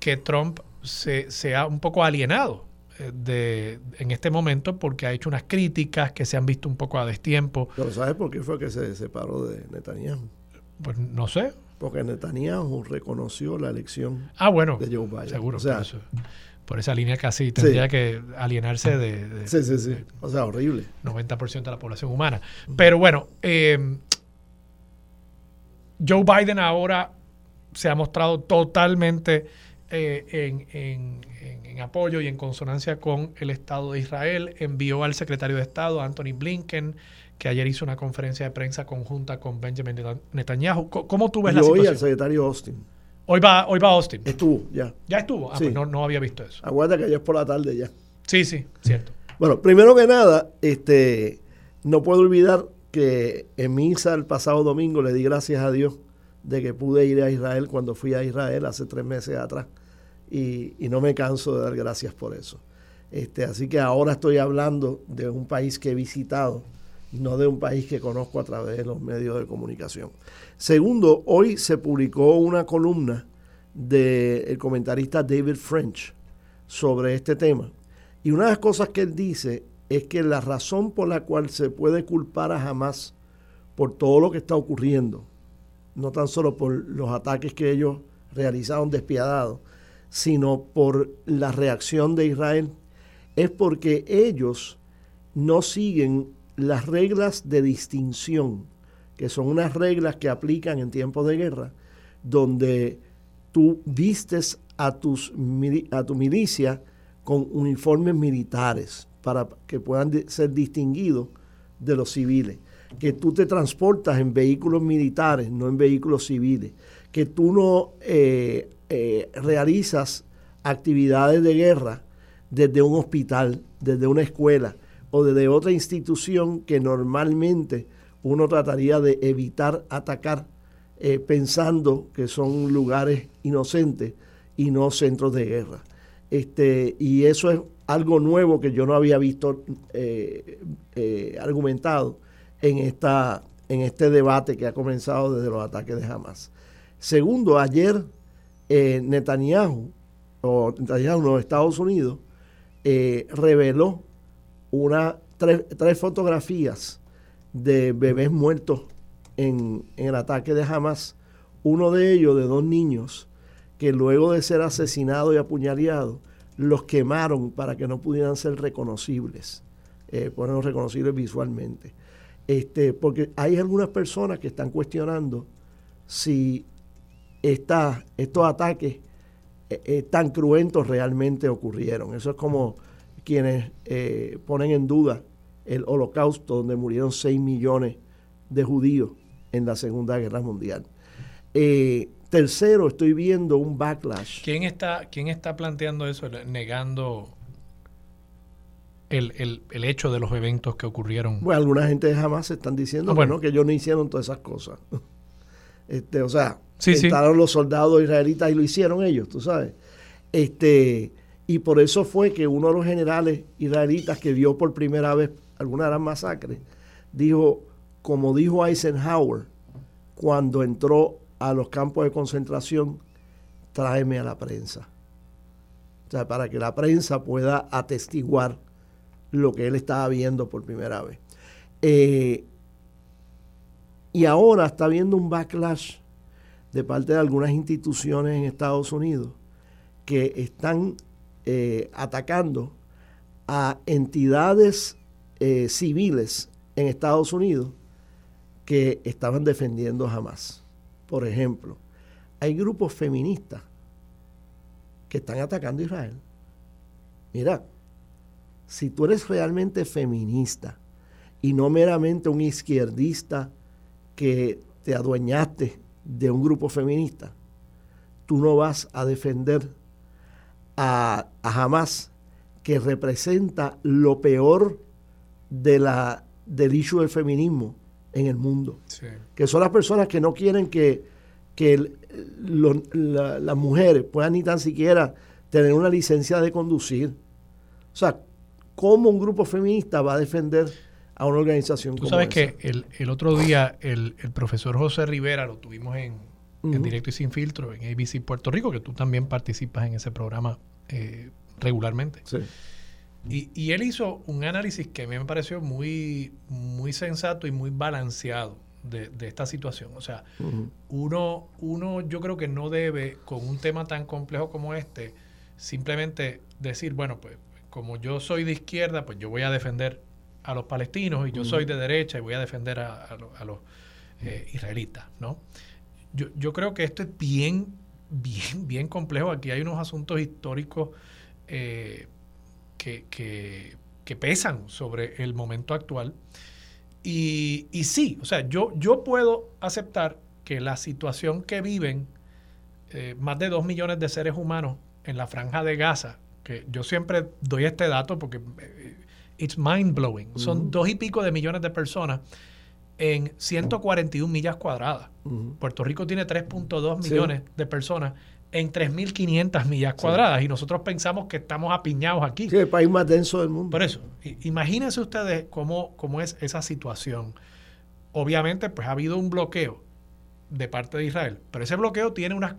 que Trump se, se, ha un poco alienado de, en este momento porque ha hecho unas críticas que se han visto un poco a destiempo. ¿Pero sabes por qué fue que se separó de Netanyahu? Pues no sé. Porque Netanyahu reconoció la elección ah, bueno, de Joe Biden. Seguro, o sea, por, esa línea casi tendría que alienarse de, Sí, sí, sí. O sea, horrible. 90% de la población humana. Pero bueno, eh, Joe Biden ahora se ha mostrado totalmente eh, en, en, en, apoyo y en consonancia con el Estado de Israel. Envió al secretario de Estado, Anthony Blinken, que ayer hizo una conferencia de prensa conjunta con Benjamin Netanyahu. ¿Cómo tú ves la situación? hoy al secretario Austin. Hoy va, hoy va Austin. Estuvo, ya. ¿Ya estuvo? Ah, pues no, no había visto eso. Aguarda que ayer es por la tarde ya. Sí, sí, cierto. Bueno, primero que nada, este, no puedo olvidar que en misa el pasado domingo le di gracias a Dios de que pude ir a Israel cuando fui a Israel hace tres meses atrás. Y, no me canso de dar gracias por eso. Este, así que ahora estoy hablando de un país que he visitado no de un país que conozco a través de los medios de comunicación. Segundo, hoy se publicó una columna del comentarista David French sobre este tema. Y una de las cosas que él dice es que la razón por la cual se puede culpar a Hamas por todo lo que está ocurriendo, no tan solo por los ataques que ellos realizaron despiadados, sino por la reacción de Israel, es porque ellos no siguen las reglas de distinción, que son unas reglas que aplican en tiempos de guerra, donde tú vistes a, tus, a tu milicia con uniformes militares para que puedan ser distinguidos de los civiles, que tú te transportas en vehículos militares, no en vehículos civiles, que tú no eh, eh, realizas actividades de guerra desde un hospital, desde una escuela, o desde otra institución que normalmente uno trataría de evitar atacar eh, pensando que son lugares inocentes y no centros de guerra. Este, y eso es algo nuevo que yo no había visto eh, argumentado en, esta, en este debate que ha comenzado desde los ataques de Hamas. Segundo, ayer Netanyahu, o Netanyahu, los Estados Unidos, reveló una, tres, fotografías de bebés muertos en, el ataque de Hamas. Uno de ellos, de dos niños, que luego de ser asesinados y apuñaleados, los quemaron para que no pudieran ser reconocibles, eh, reconocibles visualmente. Este, porque hay algunas personas que están cuestionando si esta, estos ataques eh, eh, tan cruentos realmente ocurrieron. Eso es como quienes eh, ponen en duda el holocausto donde murieron 6 millones de judíos en la Segunda Guerra Mundial. Tercero, estoy viendo un backlash. ¿Quién está, quién está planteando eso, negando el, hecho de los eventos que ocurrieron? Bueno, alguna gente jamás están diciendo ah, bueno. que ellos no hicieron todas esas cosas. <laughs> Este, o sea, sí, los soldados israelitas y lo hicieron ellos, tú sabes. Este, y por eso fue que uno de los generales israelitas que vio por primera vez alguna de las masacres, dijo, como dijo Eisenhower cuando entró a los campos de concentración, tráeme a la prensa. O sea, para que la prensa pueda atestiguar lo que él estaba viendo por primera vez. Eh, y ahora está habiendo un backlash de parte de algunas instituciones en Estados Unidos que están eh, atacando a entidades eh, civiles en Estados Unidos que estaban defendiendo jamás. Por ejemplo, hay grupos feministas que están atacando a Israel. Mira, si tú eres realmente feminista y no meramente un izquierdista que te adueñaste de un grupo feminista, tú no vas a defender a, Hamas, que representa lo peor de la, del issue del feminismo en el mundo. Que son las personas que no quieren que, que las mujeres puedan ni tan siquiera tener una licencia de conducir. O sea, ¿cómo un grupo feminista va a defender a una organización Tú sabes que el, otro día el, profesor José Rivera lo tuvimos en, directo y sin filtro en ABC Puerto Rico, que tú también participas en ese programa eh, regularmente. Sí. Y, él hizo un análisis que a mí me pareció muy, muy sensato y muy balanceado de, esta situación. O sea, uno, uno yo creo que no debe, con un tema tan complejo como este, simplemente decir, bueno, pues como yo soy de izquierda, pues yo voy a defender a los palestinos y yo soy de derecha y voy a defender a, los eh, israelitas, ¿no? Yo, yo creo que esto es bien, bien, bien complejo. Aquí hay unos asuntos históricos eh, que, pesan sobre el momento actual. Y, y, sí, o sea, yo, yo puedo aceptar que la situación que viven eh, más de dos millones de seres humanos en la franja de Gaza, que yo siempre doy este dato porque it's mind blowing, son dos y pico de millones de personas en 141 millas cuadradas. Puerto Rico tiene 3.2 millones de personas en 3.500 millas cuadradas y nosotros pensamos que estamos apiñados aquí. Sí, el país más denso del mundo. Por eso, imagínense ustedes cómo, cómo es esa situación. Obviamente, pues ha habido un bloqueo de parte de Israel, pero ese bloqueo tiene unas,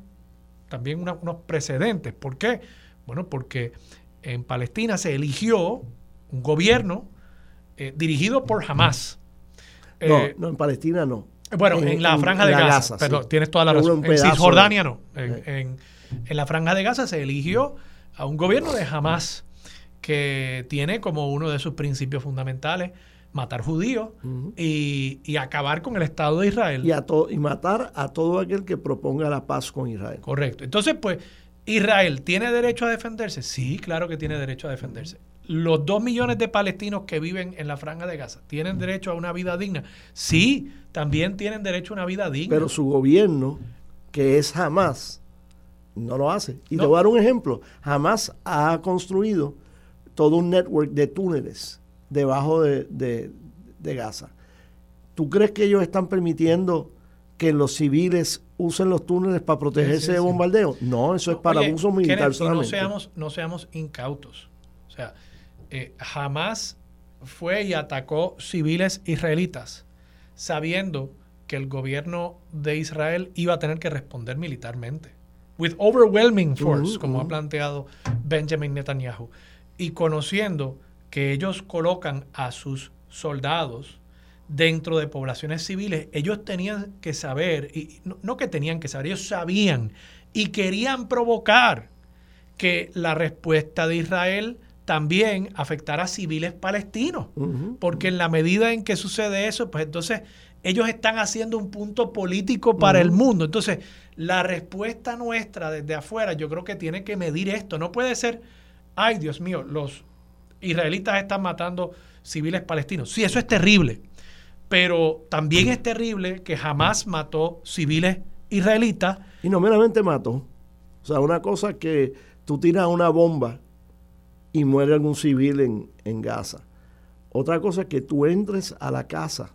también unos precedentes. ¿Por qué? Bueno, porque en Palestina se eligió un gobierno eh, dirigido por Hamas. no, eh, no, en Palestina no. Bueno, en, la franja de Gaza, perdón, tienes toda la razón. En Cisjordania no. En, la franja de Gaza se eligió a un gobierno de Hamas que tiene como uno de sus principios fundamentales matar judíos y, acabar con el Estado de Israel. Y, a y matar a todo aquel que proponga la paz con Israel. Correcto. Entonces, pues, ¿Israel tiene derecho a defenderse? Sí, claro que tiene derecho a defenderse los dos millones de palestinos que viven en la franja de Gaza tienen derecho a una vida digna. Sí, también tienen derecho a una vida digna. Pero su gobierno, que es Hamas, no lo hace. Y te voy a dar un ejemplo. Hamas ha construido todo un network de túneles debajo de, Gaza. ¿Tú crees que ellos están permitiendo que los civiles usen los túneles para protegerse de bombardeo? No, eso es para abuso militar solamente. No seamos, no seamos incautos. O sea, eh, jamás fue y atacó civiles israelitas, sabiendo que el gobierno de Israel iba a tener que responder militarmente. With overwhelming force, como ha planteado Benjamin Netanyahu. Y conociendo que ellos colocan a sus soldados dentro de poblaciones civiles, ellos tenían que saber, y no, no que tenían que saber, ellos sabían y querían provocar que la respuesta de Israel también afectar a civiles palestinos, porque en la medida en que sucede eso, pues entonces ellos están haciendo un punto político para el mundo. Entonces, la respuesta nuestra desde afuera, yo creo que tiene que medir esto. No puede ser, ay Dios mío, los israelitas están matando civiles palestinos. Sí, eso es terrible, pero también es terrible que jamás mató civiles israelitas. Y no meramente mató. O sea, una cosa que tú tiras una bomba y muere algún civil en, en Gaza. Otra cosa es que tú entres a la casa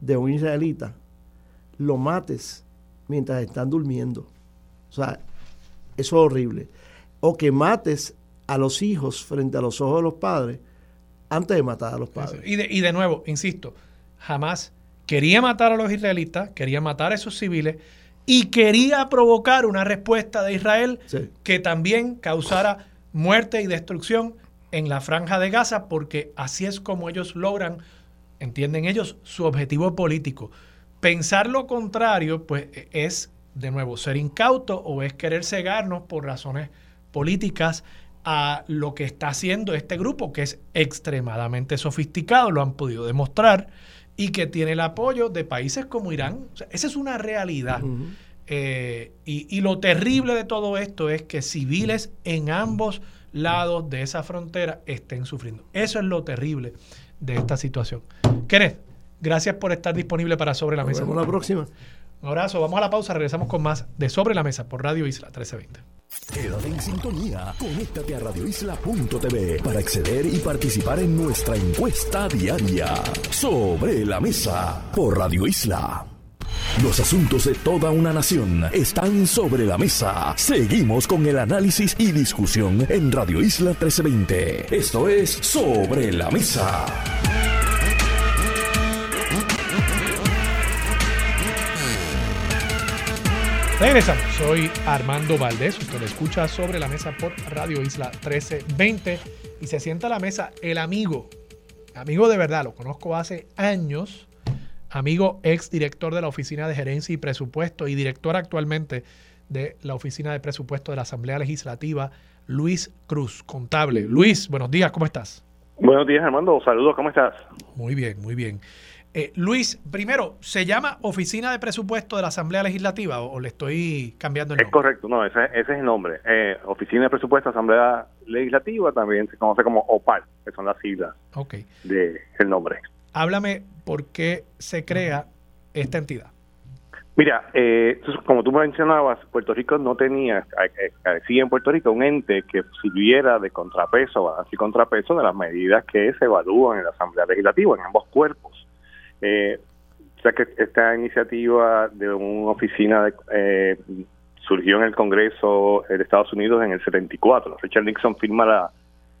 de un israelita, lo mates mientras están durmiendo. O sea, eso es horrible. O que mates a los hijos frente a los ojos de los padres antes de matar a los padres. Y de, y de nuevo, insisto, jamás quería matar a los israelitas, quería matar a esos civiles y quería provocar una respuesta de Israel que también causara muerte y destrucción en la franja de Gaza porque así es como ellos logran, entienden ellos, su objetivo político. Pensar lo contrario, pues es, de nuevo, ser incauto o es querer cegarnos por razones políticas a lo que está haciendo este grupo, que es extremadamente sofisticado, lo han podido demostrar, y que tiene el apoyo de países como Irán. esa es una realidad. Eh, y, lo terrible de todo esto es que civiles en ambos lados de esa frontera estén sufriendo. Eso es lo terrible de esta situación. Kenneth, gracias por estar disponible para Sobre la Mesa. Nos vemos la próxima. Un abrazo, vamos a la pausa, regresamos con más de Sobre la Mesa por Radio Isla 1320. Quédate en sintonía, conéctate a radioisla.tv para acceder y participar en nuestra encuesta diaria sobre la mesa por Radio Isla. Los asuntos de toda una nación están sobre la mesa. Seguimos con el análisis y discusión en Radio Isla 1320. Esto es Sobre la Mesa. Regresamos, soy Armando Valdés, usted lo escucha sobre la mesa por Radio Isla 1320 y se sienta a la mesa el amigo, amigo de verdad, lo conozco hace años, amigo ex director de la Oficina de Gerencia y Presupuesto y director actualmente de la Oficina de Presupuesto de la Asamblea Legislativa, Luis Cruz, contable. Luis, buenos días, ¿cómo estás? Buenos días, Armando. Saludos, ¿cómo estás? Muy bien, muy bien. Eh, Luis, primero, ¿se llama Oficina de Presupuesto de la Asamblea Legislativa o, le estoy cambiando el nombre? Es correcto, no, ese, es el nombre. Eh, Oficina de Presupuesto de la Asamblea Legislativa también se conoce como OPAL, que son las siglas okay. del nombre. Háblame por qué se crea esta entidad. Mira, eh, como tú mencionabas, Puerto Rico no tenía, carecía en Puerto Rico un ente que sirviera de contrapeso, así contrapeso de las medidas que se evalúan en la Asamblea Legislativa, en ambos cuerpos. Eh, o sea que esta iniciativa de una oficina eh, surgió en el Congreso de Estados Unidos en el 74. Richard Nixon firma la,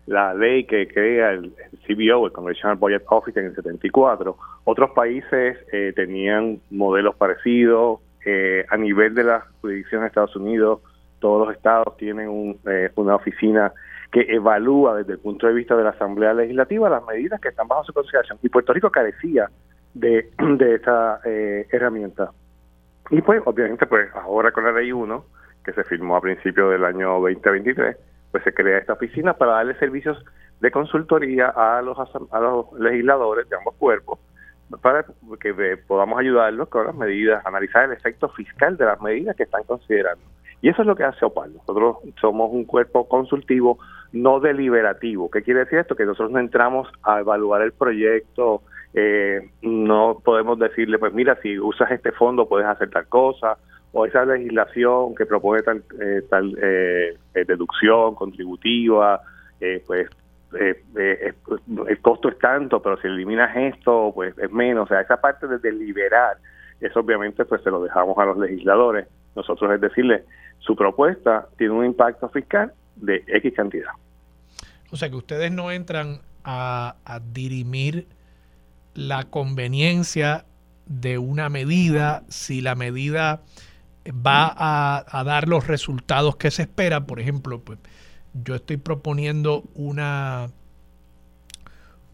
la ley que crea el, CBO, el Congressional Budget Office, en el 74. Otros países eh, tenían modelos parecidos. Eh, a nivel de la jurisdicción de Estados Unidos, todos los estados tienen un, una oficina que evalúa desde el punto de vista de la Asamblea Legislativa las medidas que están bajo su consideración. Y Puerto Rico carecía de, <clears throat> de esa eh, herramienta. Y pues, obviamente, pues ahora con la ley 1, que se firmó a principios del año 2023, pues se crea esta oficina para darle servicios de consultoría a los, a los legisladores de ambos cuerpos para que podamos ayudarlos con las medidas, analizar el efecto fiscal de las medidas que están considerando. Y eso es lo que hace OPAL. Nosotros somos un cuerpo consultivo no deliberativo. ¿Qué quiere decir esto? Que nosotros no entramos a evaluar el proyecto, eh, no podemos decirle, pues mira, si usas este fondo puedes hacer tal cosa, o esa legislación que propone tal, eh, tal eh, deducción contributiva, pues el costo es tanto, pero si eliminas esto, pues es menos. O sea, esa parte de deliberar, eso obviamente pues se lo dejamos a los legisladores. Nosotros es decirle, su propuesta tiene un impacto fiscal de X cantidad. O sea que ustedes no entran a, a dirimir la conveniencia de una medida, si la medida va a, dar los resultados que se espera. Por ejemplo, pues, yo estoy proponiendo una,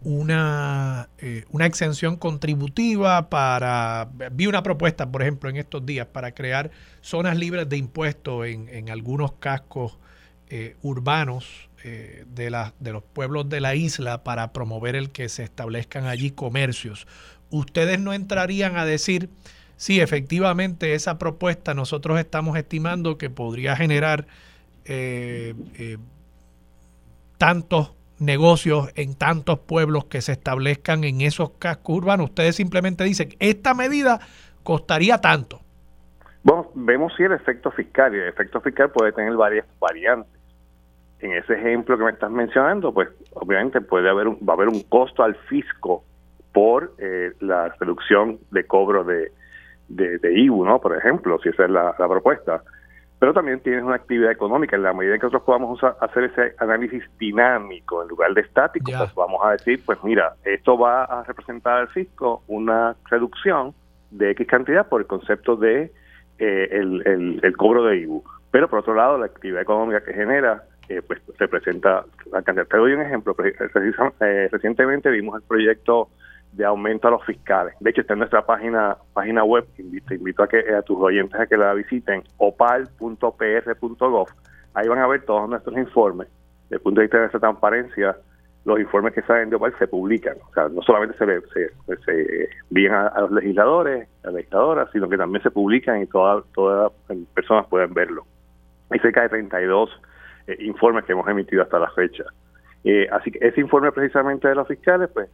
una, eh, una exención contributiva para, vi una propuesta, por ejemplo, en estos días, para crear zonas libres de impuestos en, en algunos cascos eh, urbanos eh, de, de los pueblos de la isla para promover el que se establezcan allí comercios. Ustedes no entrarían a decir, sí, efectivamente esa propuesta nosotros estamos estimando que podría generar eh, eh, tantos negocios en tantos pueblos que se establezcan en esos cascos urbanos. Ustedes simplemente dicen, esta medida costaría tanto. Bueno, vemos si el efecto fiscal, y el efecto fiscal puede tener varias variantes en ese ejemplo que me estás mencionando, pues obviamente puede haber un, va a haber un costo al fisco por eh, la reducción de cobro de, de, IBU, ¿no? Por ejemplo, si esa es la, propuesta. Pero también tienes una actividad económica. En la medida que nosotros podamos hacer ese análisis dinámico en lugar de estático, pues vamos a decir, pues mira, esto va a representar al fisco una reducción de X cantidad por el concepto de eh, el, el cobro de IBU. Pero por otro lado, la actividad económica que genera eh, pues representa la cantidad. Te doy un ejemplo. Eh, recientemente vimos el proyecto de aumento a los fiscales. De hecho, está en nuestra página página web. Te invito a que a tus oyentes a que la visiten, opal.pr.gov. Ahí van a ver todos nuestros informes. Desde el punto de vista de esa transparencia, los informes que salen de OPAL se publican. O sea, no solamente se, se, se envían a, los legisladores, a las legisladoras, sino que también se publican y todas todas las personas pueden verlo. Hay cerca de 32 eh, informes que hemos emitido hasta la fecha. Eh, así que ese informe precisamente de los fiscales, pues,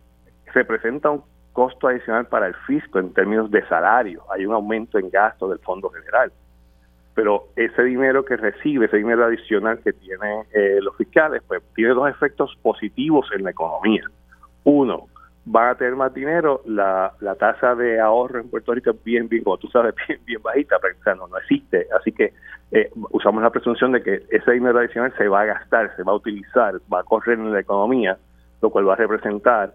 representa un costo adicional para el fisco en términos de salario. Hay un aumento en gasto del Fondo General. pero ese dinero que recibe, ese dinero adicional que tienen eh, los fiscales, pues tiene dos efectos positivos en la economía. Uno, van a tener más dinero, la, la tasa de ahorro en Puerto Rico es bien, bien, como sabes, <laughs> bien, bien bajita, pero no, no existe. Así que eh, usamos la presunción de que ese dinero adicional se va a gastar, se va a utilizar, va a correr en la economía, lo cual va a representar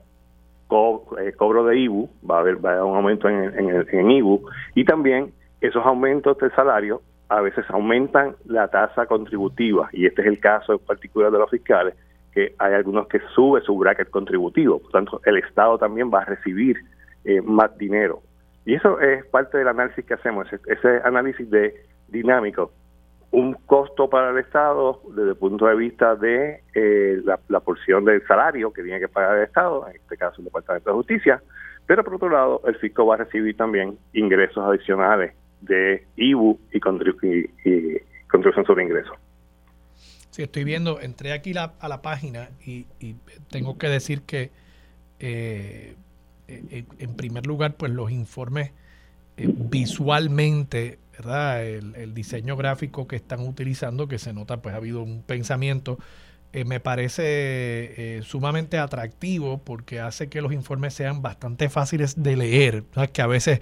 eh, cobro de IBU, va a haber, va a haber un aumento en, en, en IBU, y también esos aumentos de salario a veces aumentan la tasa contributiva, y este es el caso en particular de los fiscales, que hay algunos que sube su bracket contributivo, por tanto el Estado también va a recibir eh, más dinero. Y eso es parte del análisis que hacemos, ese análisis de dinámico, un costo para el Estado desde el punto de vista de eh, la, porción del salario que tiene que pagar el Estado, en este caso el Departamento de Justicia, pero por otro lado el fisco va a recibir también ingresos adicionales de IBU y, contribución sobre ingresos. Sí, estoy viendo, entré aquí a la página y, tengo que decir que eh, en, primer lugar, pues los informes eh, visualmente, El, diseño gráfico que están utilizando, que se nota, pues ha habido un pensamiento, eh, me parece sumamente atractivo porque hace que los informes sean bastante fáciles de leer. Que a veces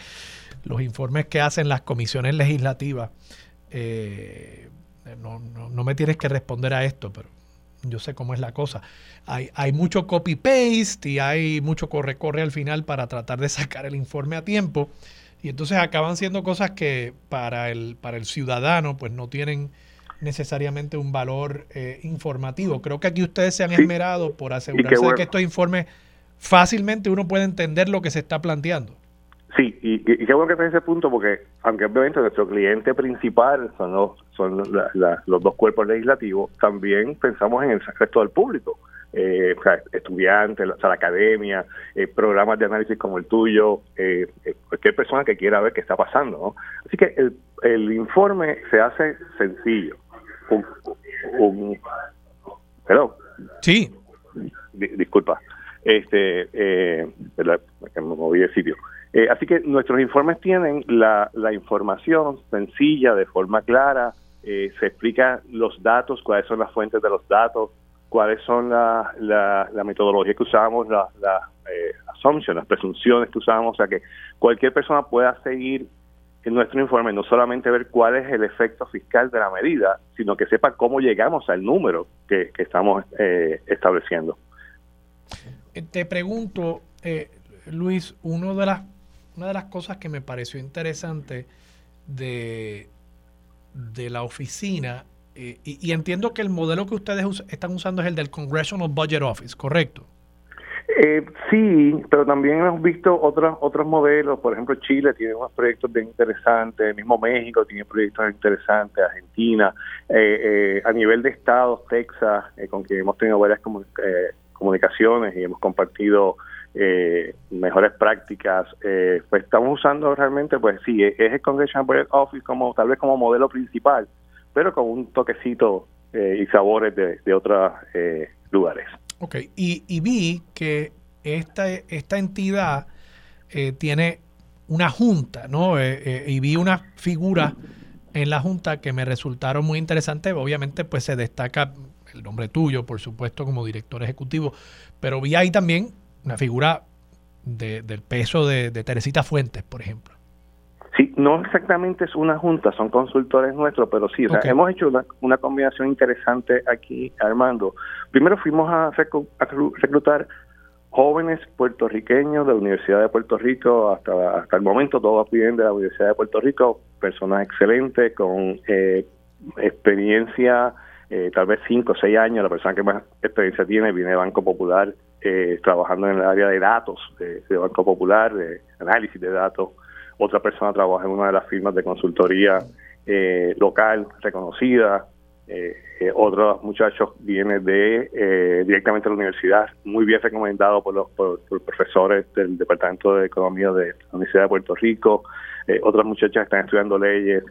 los informes que hacen las comisiones legislativas, eh, no, no, me tienes que responder a esto, pero yo sé cómo es la cosa. Hay, hay mucho copy-paste y hay mucho corre-corre al final para tratar de sacar el informe a tiempo. Y entonces acaban siendo cosas que para el, para el ciudadano pues no tienen necesariamente un valor eh, informativo. Creo que aquí ustedes se han esmerado por asegurarse de que estos informes fácilmente uno puede entender lo que se está planteando. Sí, y, qué bueno que está ese punto porque, aunque obviamente nuestro cliente principal son los, son los dos cuerpos legislativos, también pensamos en el resto del público. Eh, o sea, estudiantes, o sea, la academia, eh, programas de análisis como el tuyo, eh, cualquier persona que quiera ver qué está pasando. ¿no? Así que el, el informe se hace sencillo. Un, un, Sí. disculpa. Este, eh, me moví de sitio. Eh, así que nuestros informes tienen la, información sencilla, de forma clara, eh, se explica los datos, cuáles son las fuentes de los datos, cuáles son la, la, metodología que usamos, las la, eh, las presunciones que usamos, o sea que cualquier persona pueda seguir en nuestro informe, no solamente ver cuál es el efecto fiscal de la medida, sino que sepa cómo llegamos al número que, que estamos eh, estableciendo. Te pregunto, Luis, uno de las una de las cosas que me pareció interesante de, de la oficina, eh, y, entiendo que el modelo que ustedes están usando es el del Congressional Budget Office, ¿correcto? Eh, sí, pero también hemos visto otros otros modelos. Por ejemplo, Chile tiene unos proyectos bien interesantes, el mismo México tiene proyectos interesantes, Argentina. Eh, a nivel de estados, Texas, con quien hemos tenido varias comunicaciones y hemos compartido eh, mejores prácticas, eh, pues estamos usando realmente, pues sí, es el Congressional Budget Office como tal vez como modelo principal, pero con un toquecito eh, y sabores de, de otros lugares. Ok, y, y, vi que esta, esta entidad tiene una junta, ¿no? y vi una figura en la junta que me resultaron muy interesantes. Obviamente, pues se destaca el nombre tuyo, por supuesto, como director ejecutivo, pero vi ahí también una figura del peso de, Teresita Fuentes, por ejemplo. No exactamente es una junta, son consultores nuestros, pero sí, hemos hecho una, combinación interesante aquí, Armando. Primero fuimos a, reclutar jóvenes puertorriqueños de la Universidad de Puerto Rico, hasta, hasta el momento todos vienen de la Universidad de Puerto Rico, personas excelentes, con eh, experiencia, eh, tal vez cinco o seis años, la persona que más experiencia tiene viene de Banco Popular, eh, trabajando en el área de datos de, Banco Popular, de análisis de datos. Otra persona trabaja en una de las firmas de consultoría eh, local reconocida. Eh, otro muchacho viene de directamente de la universidad, muy bien recomendado por los por, profesores del Departamento de Economía de la Universidad de Puerto Rico. otras muchachas están estudiando leyes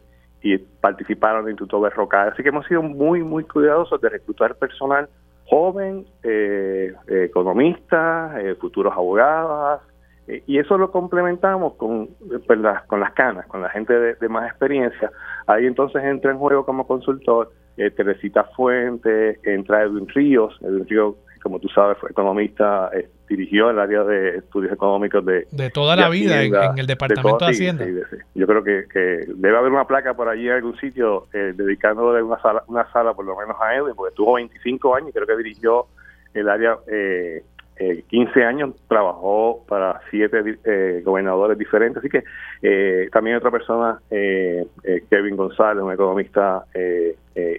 y participaron en el Instituto Berrocal. Así que hemos sido muy, muy cuidadosos de reclutar personal joven, eh, economistas, eh, futuros abogados, Eh, y eso lo complementamos con, pues, con las canas, con la gente de, más experiencia. Ahí entonces entra en juego como consultor eh, Teresita Fuentes, entra Edwin Ríos. Edwin Ríos, como tú sabes, fue economista, eh, dirigió el área de estudios económicos de... De toda la vida en, el Departamento de, Hacienda. Yo creo que, debe haber una placa por allí en algún sitio eh, dedicándole una sala, una sala por lo menos a Edwin, porque tuvo 25 años y creo que dirigió el área eh, 15 eh, años trabajó para siete eh, gobernadores diferentes, así que eh, también otra persona, Kevin González, un economista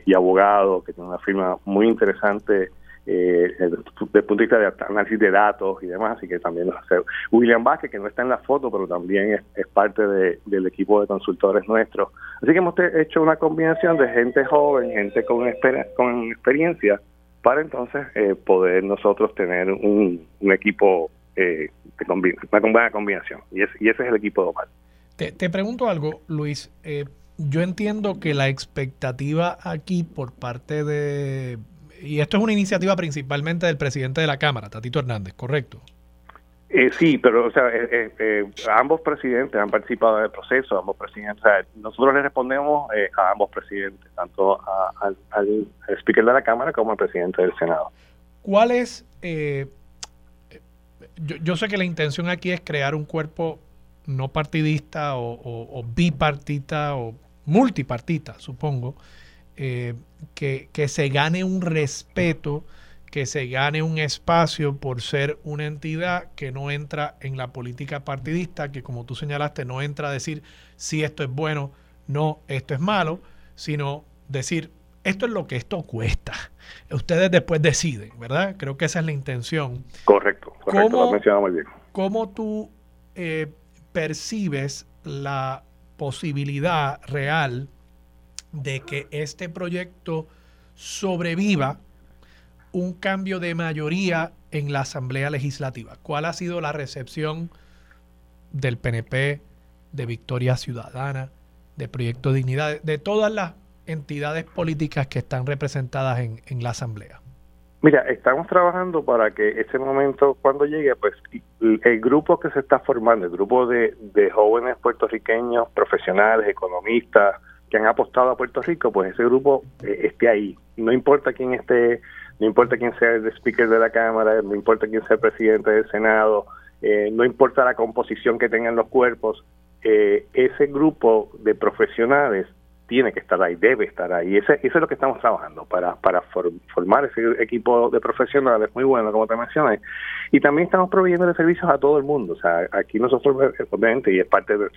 y abogado que tiene una firma muy interesante desde el punto de vista de análisis de datos y demás, así que también lo hace. William Vázquez, que no está en la foto, pero también es, parte del equipo de consultores nuestros. Así que hemos hecho una combinación de gente joven, gente con, con experiencia, para entonces eh, poder nosotros tener un, equipo eh, de una buena combinación. Y, y ese es el equipo de Opal. Te, te pregunto algo, Luis. Eh, yo entiendo que la expectativa aquí por parte de... Y esto es una iniciativa principalmente del presidente de la Cámara, Tatito Hernández, ¿correcto? Eh, sí, pero o sea, eh, eh, eh, ambos presidentes han participado en el proceso, ambos presidentes, nosotros le respondemos a ambos presidentes, tanto al, speaker de la Cámara como al presidente del Senado. ¿Cuál es, yo, yo, sé que la intención aquí es crear un cuerpo no partidista o, o bipartita o multipartita, supongo, que se gane un respeto que se gane un espacio por ser una entidad que no entra en la política partidista, que como tú señalaste, no entra a decir si esto es bueno, no, esto es malo, sino decir esto es lo que esto cuesta. Ustedes después deciden, ¿verdad? Creo que esa es la intención. Correcto, correcto, ¿Cómo, lo muy bien. ¿Cómo tú eh, percibes la posibilidad real de que este proyecto sobreviva un cambio de mayoría en la Asamblea Legislativa. ¿Cuál ha sido la recepción del PNP, de Victoria Ciudadana, de Proyecto Dignidad, de todas las entidades políticas que están representadas en, la Asamblea? Mira, estamos trabajando para que ese momento, cuando llegue, pues el grupo que se está formando, el grupo de, jóvenes puertorriqueños, profesionales, economistas, que han apostado a Puerto Rico, pues ese grupo eh, esté ahí. No importa quién esté no importa quién sea el speaker de la Cámara, no importa quién sea el presidente del Senado, eh, no importa la composición que tengan los cuerpos, eh, ese grupo de profesionales tiene que estar ahí, debe estar ahí. Ese, eso es lo que estamos trabajando para, para formar ese equipo de profesionales muy bueno, como te mencioné. Y también estamos proveyendo de servicios a todo el mundo. O sea, aquí nosotros, obviamente, y es parte del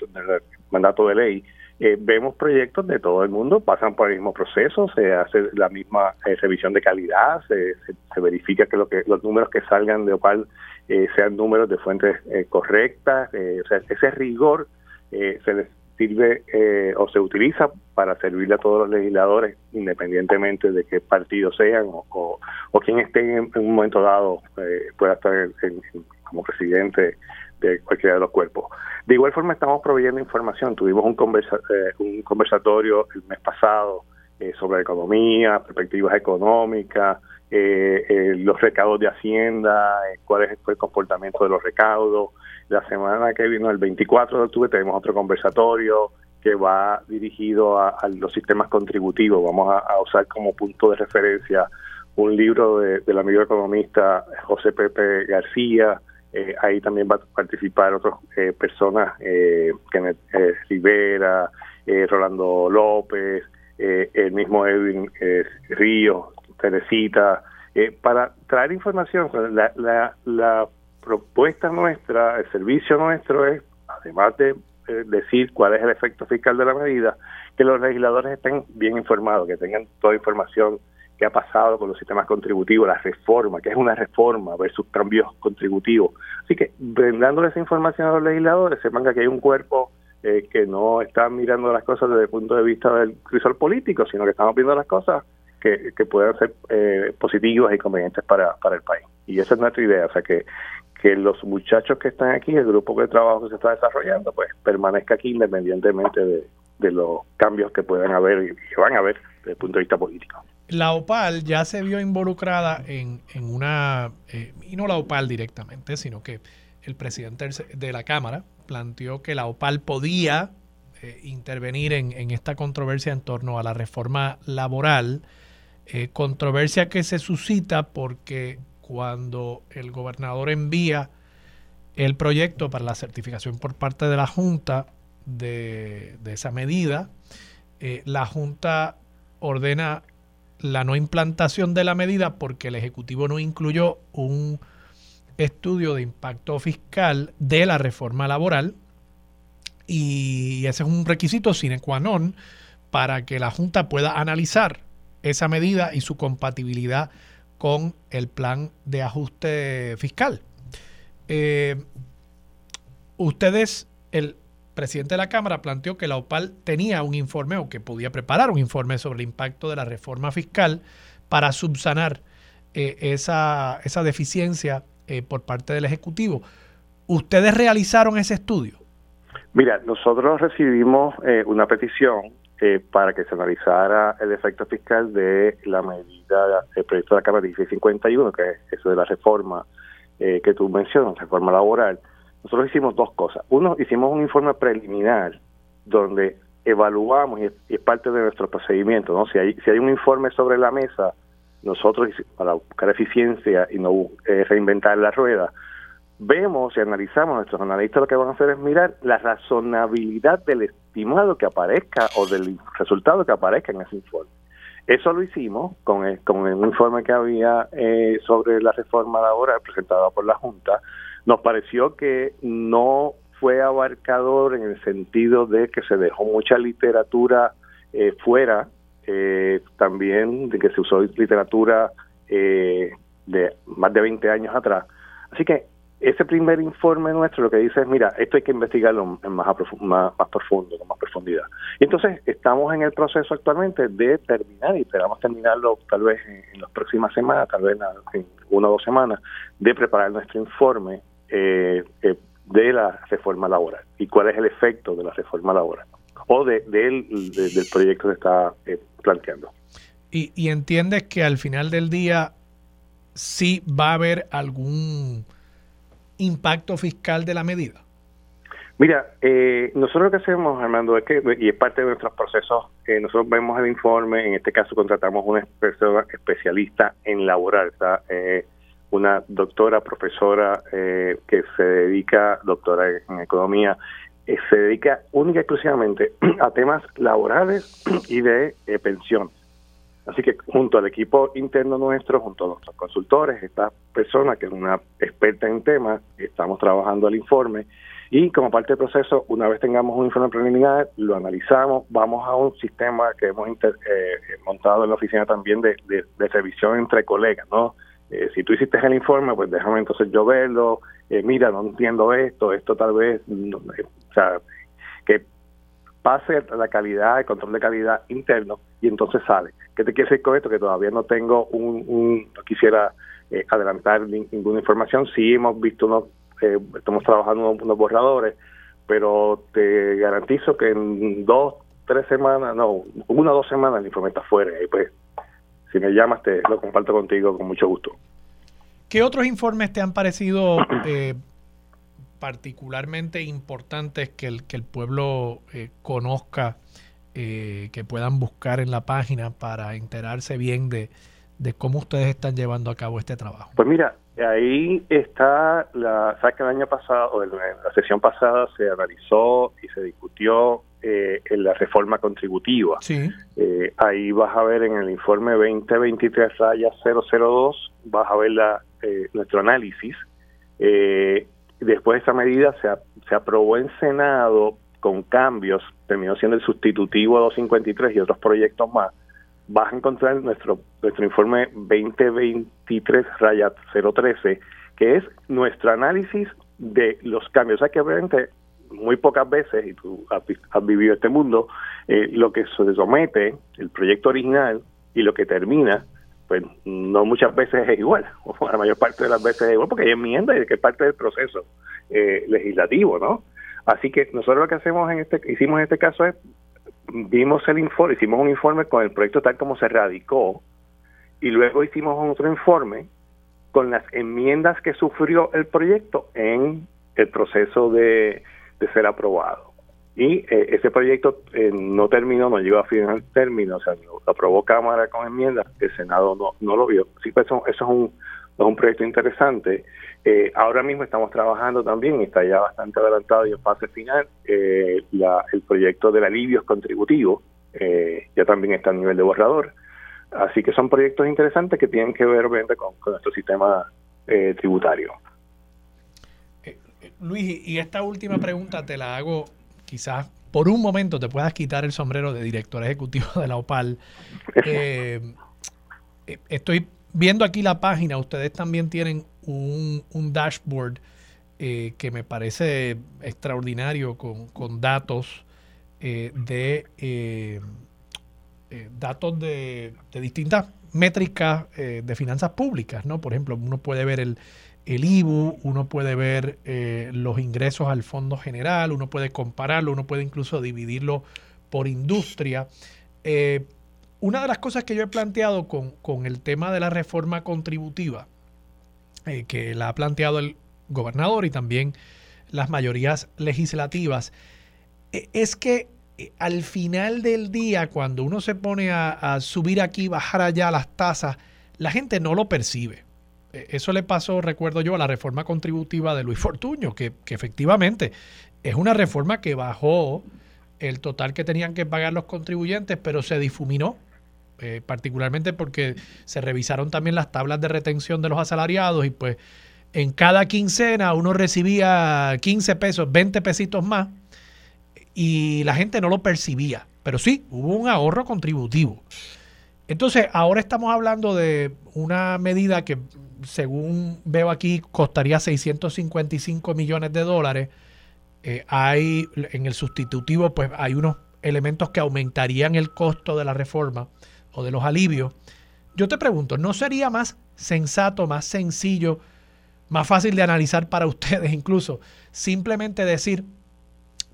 mandato de ley, eh, vemos proyectos de todo el mundo, pasan por el mismo proceso, se hace la misma eh, revisión de calidad, se, verifica que, lo que los números que salgan de OPAL eh, sean números de fuentes correctas, o sea, ese rigor se les sirve o se utiliza para servirle a todos los legisladores, independientemente de qué partido sean o, o, quien esté en, un momento dado pueda estar como presidente de cualquiera de los cuerpos. De igual forma estamos proveyendo información. Tuvimos un, conversa, eh, un conversatorio el mes pasado eh, sobre economía, perspectivas económicas, eh, los recaudos de Hacienda, cuál es el comportamiento de los recaudos. La semana que vino, el 24 de octubre, tenemos otro conversatorio que va dirigido a, los sistemas contributivos. Vamos a, usar como punto de referencia un libro del amigo economista José Pepe García, eh, ahí también va a participar otras eh, personas, eh, Kenneth eh, Rivera, Rolando López, el mismo Edwin Ríos, Teresita, para traer información. La, la, la propuesta nuestra, el servicio nuestro es, además de decir cuál es el efecto fiscal de la medida, que los legisladores estén bien informados, que tengan toda información ha pasado con los sistemas contributivos, la reforma, que es una reforma versus cambios contributivos. Así que, brindándole esa información a los legisladores, sepan que hay un cuerpo eh, que no está mirando las cosas desde el punto de vista del crisol político, sino que estamos viendo las cosas que, que puedan ser eh, positivas y convenientes para, para el país. Y esa es nuestra idea, o sea que que los muchachos que están aquí, el grupo de trabajo que se está desarrollando, pues permanezca aquí independientemente de, de los cambios que puedan haber y que van a haber desde el punto de vista político la OPAL ya se vio involucrada en, una, eh, y no la OPAL directamente, sino que el presidente de la Cámara planteó que la OPAL podía eh, intervenir en, esta controversia en torno a la reforma laboral, eh, controversia que se suscita porque cuando el gobernador envía el proyecto para la certificación por parte de la Junta de, esa medida, la Junta ordena la no implantación de la medida porque el Ejecutivo no incluyó un estudio de impacto fiscal de la reforma laboral y ese es un requisito sine qua non para que la Junta pueda analizar esa medida y su compatibilidad con el plan de ajuste fiscal. Eh, ustedes, el presidente de la Cámara planteó que la OPAL tenía un informe o que podía preparar un informe sobre el impacto de la reforma fiscal para subsanar eh, esa, esa, deficiencia eh, por parte del Ejecutivo. ¿Ustedes realizaron ese estudio? Mira, nosotros recibimos eh, una petición para que se analizara el efecto fiscal de la medida del proyecto de la Cámara 1651, que es eso de la reforma que tú mencionas, reforma laboral nosotros hicimos dos cosas. Uno, hicimos un informe preliminar donde evaluamos, y es, parte de nuestro procedimiento, ¿no? Si hay, si hay un informe sobre la mesa, nosotros, para buscar eficiencia y no eh, reinventar la rueda, vemos y analizamos, nuestros analistas lo que van a hacer es mirar la razonabilidad del estimado que aparezca o del resultado que aparezca en ese informe. Eso lo hicimos con el, con el informe que había eh, sobre la reforma laboral presentado por la Junta, nos pareció que no fue abarcador en el sentido de que se dejó mucha literatura eh, fuera, eh, también de que se usó literatura eh, de más de 20 años atrás. Así que ese primer informe nuestro lo que dice es, mira, esto hay que investigarlo en más, más, más, profundo, con más profundidad. Y entonces estamos en el proceso actualmente de terminar, y esperamos terminarlo tal vez en, en las próximas semanas, tal vez en una o dos semanas, de preparar nuestro informe eh, eh, de la reforma laboral y cuál es el efecto de la reforma laboral o de, del proyecto que está eh, planteando. Y, y entiendes que al final del día sí va a haber algún impacto fiscal de la medida. Mira, eh, nosotros lo que hacemos, Armando, es que, y es parte de nuestros procesos, eh, nosotros vemos el informe, en este caso contratamos una persona especialista en laboral, está eh, una doctora, profesora eh, que se dedica, doctora en economía, eh, se dedica única y exclusivamente <clears throat> a temas laborales <clears throat> y de eh, pensión. Así que junto al equipo interno nuestro, junto a nuestros consultores, esta persona que es una experta en temas, estamos trabajando el informe y como parte del proceso, una vez tengamos un informe preliminar, lo analizamos, vamos a un sistema que hemos montado en la oficina también de, de, de revisión entre colegas, ¿no? Eh, si tú hiciste el informe, pues déjame entonces yo verlo, eh, mira, no entiendo esto, esto tal vez, eh, o sea, que pase la calidad, el control de calidad interno y entonces sale. ¿Qué te quiere decir con esto? Que todavía no tengo un, no quisiera adelantar ninguna información, sí hemos visto unos, estamos trabajando unos, borradores, pero te garantizo que en dos, tres semanas, no, una o dos semanas el informe está fuera y pues si me llamas te lo comparto contigo con mucho gusto. ¿Qué otros informes te han parecido <clears throat> eh, particularmente importantes que el, que el pueblo eh, conozca, eh, que puedan buscar en la página para enterarse bien de, cómo ustedes están llevando a cabo este trabajo? Pues mira, ahí está, la, sabes que el año pasado, en la sesión pasada se analizó y se discutió eh, en la reforma contributiva. Eh, ahí vas a ver en el informe 2023 raya 002, vas a ver la, eh, nuestro análisis. después de esa medida se, se aprobó en Senado con cambios, terminó siendo el sustitutivo 253 y otros proyectos más. Vas a encontrar nuestro, nuestro informe 2023 raya 013, que es nuestro análisis de los cambios. O sea que obviamente muy pocas veces, y tú has, vivido este mundo, eh, lo que se somete, el proyecto original y lo que termina, pues no muchas veces es igual, <laughs> o la mayor parte de las veces es igual, porque hay enmiendas y que es parte del proceso eh, legislativo, ¿no? Así que nosotros lo que hacemos en este, hicimos en este caso es, vimos el informe, hicimos un informe con el proyecto tal como se radicó, y luego hicimos otro informe con las enmiendas que sufrió el proyecto en el proceso de, ser aprobado. Y eh, ese proyecto eh, no terminó, no llegó a final término, o sea, lo aprobó Cámara con enmiendas, el Senado no, no lo vio. Sí, pues eso, es, un, es un proyecto interesante. Eh, ahora mismo estamos trabajando también, está ya bastante adelantado y en fase final, la, el proyecto del alivio contributivo, ya también está a nivel de borrador. Así que son proyectos interesantes que tienen que ver con, con nuestro sistema tributario. Luis, y esta última pregunta te la hago quizás por un momento te puedas quitar el sombrero de director ejecutivo de la OPAL. Eh, eh, estoy viendo aquí la página, ustedes también tienen un, dashboard eh, que me parece extraordinario con, datos de datos de, de, distintas métricas de finanzas públicas, ¿no? Por ejemplo, uno puede ver el, el IBU, uno puede ver eh, los ingresos al fondo general, uno puede compararlo, uno puede incluso dividirlo por industria. Eh, una de las cosas que yo he planteado con, el tema de la reforma contributiva, eh, que la ha planteado el gobernador y también las mayorías legislativas, es que al final del día, cuando uno se pone a, a subir aquí, bajar allá las tasas, la gente no lo percibe. Eh, eso le pasó, recuerdo yo, a la reforma contributiva de Luis Fortuño, que, efectivamente es una reforma que bajó el total que tenían que pagar los contribuyentes, pero se difuminó, eh, particularmente porque se revisaron también las tablas de retención de los asalariados y pues en cada quincena uno recibía 15 pesos, 20 pesitos más y la gente no lo percibía, pero sí, hubo un ahorro contributivo. Entonces, ahora estamos hablando de una medida que según veo aquí, costaría 655 millones de dólares. Eh, hay en el sustitutivo, pues hay unos elementos que aumentarían el costo de la reforma o de los alivios. Yo te pregunto, ¿no sería más sensato, más sencillo, más fácil de analizar para ustedes <laughs> incluso, simplemente decir,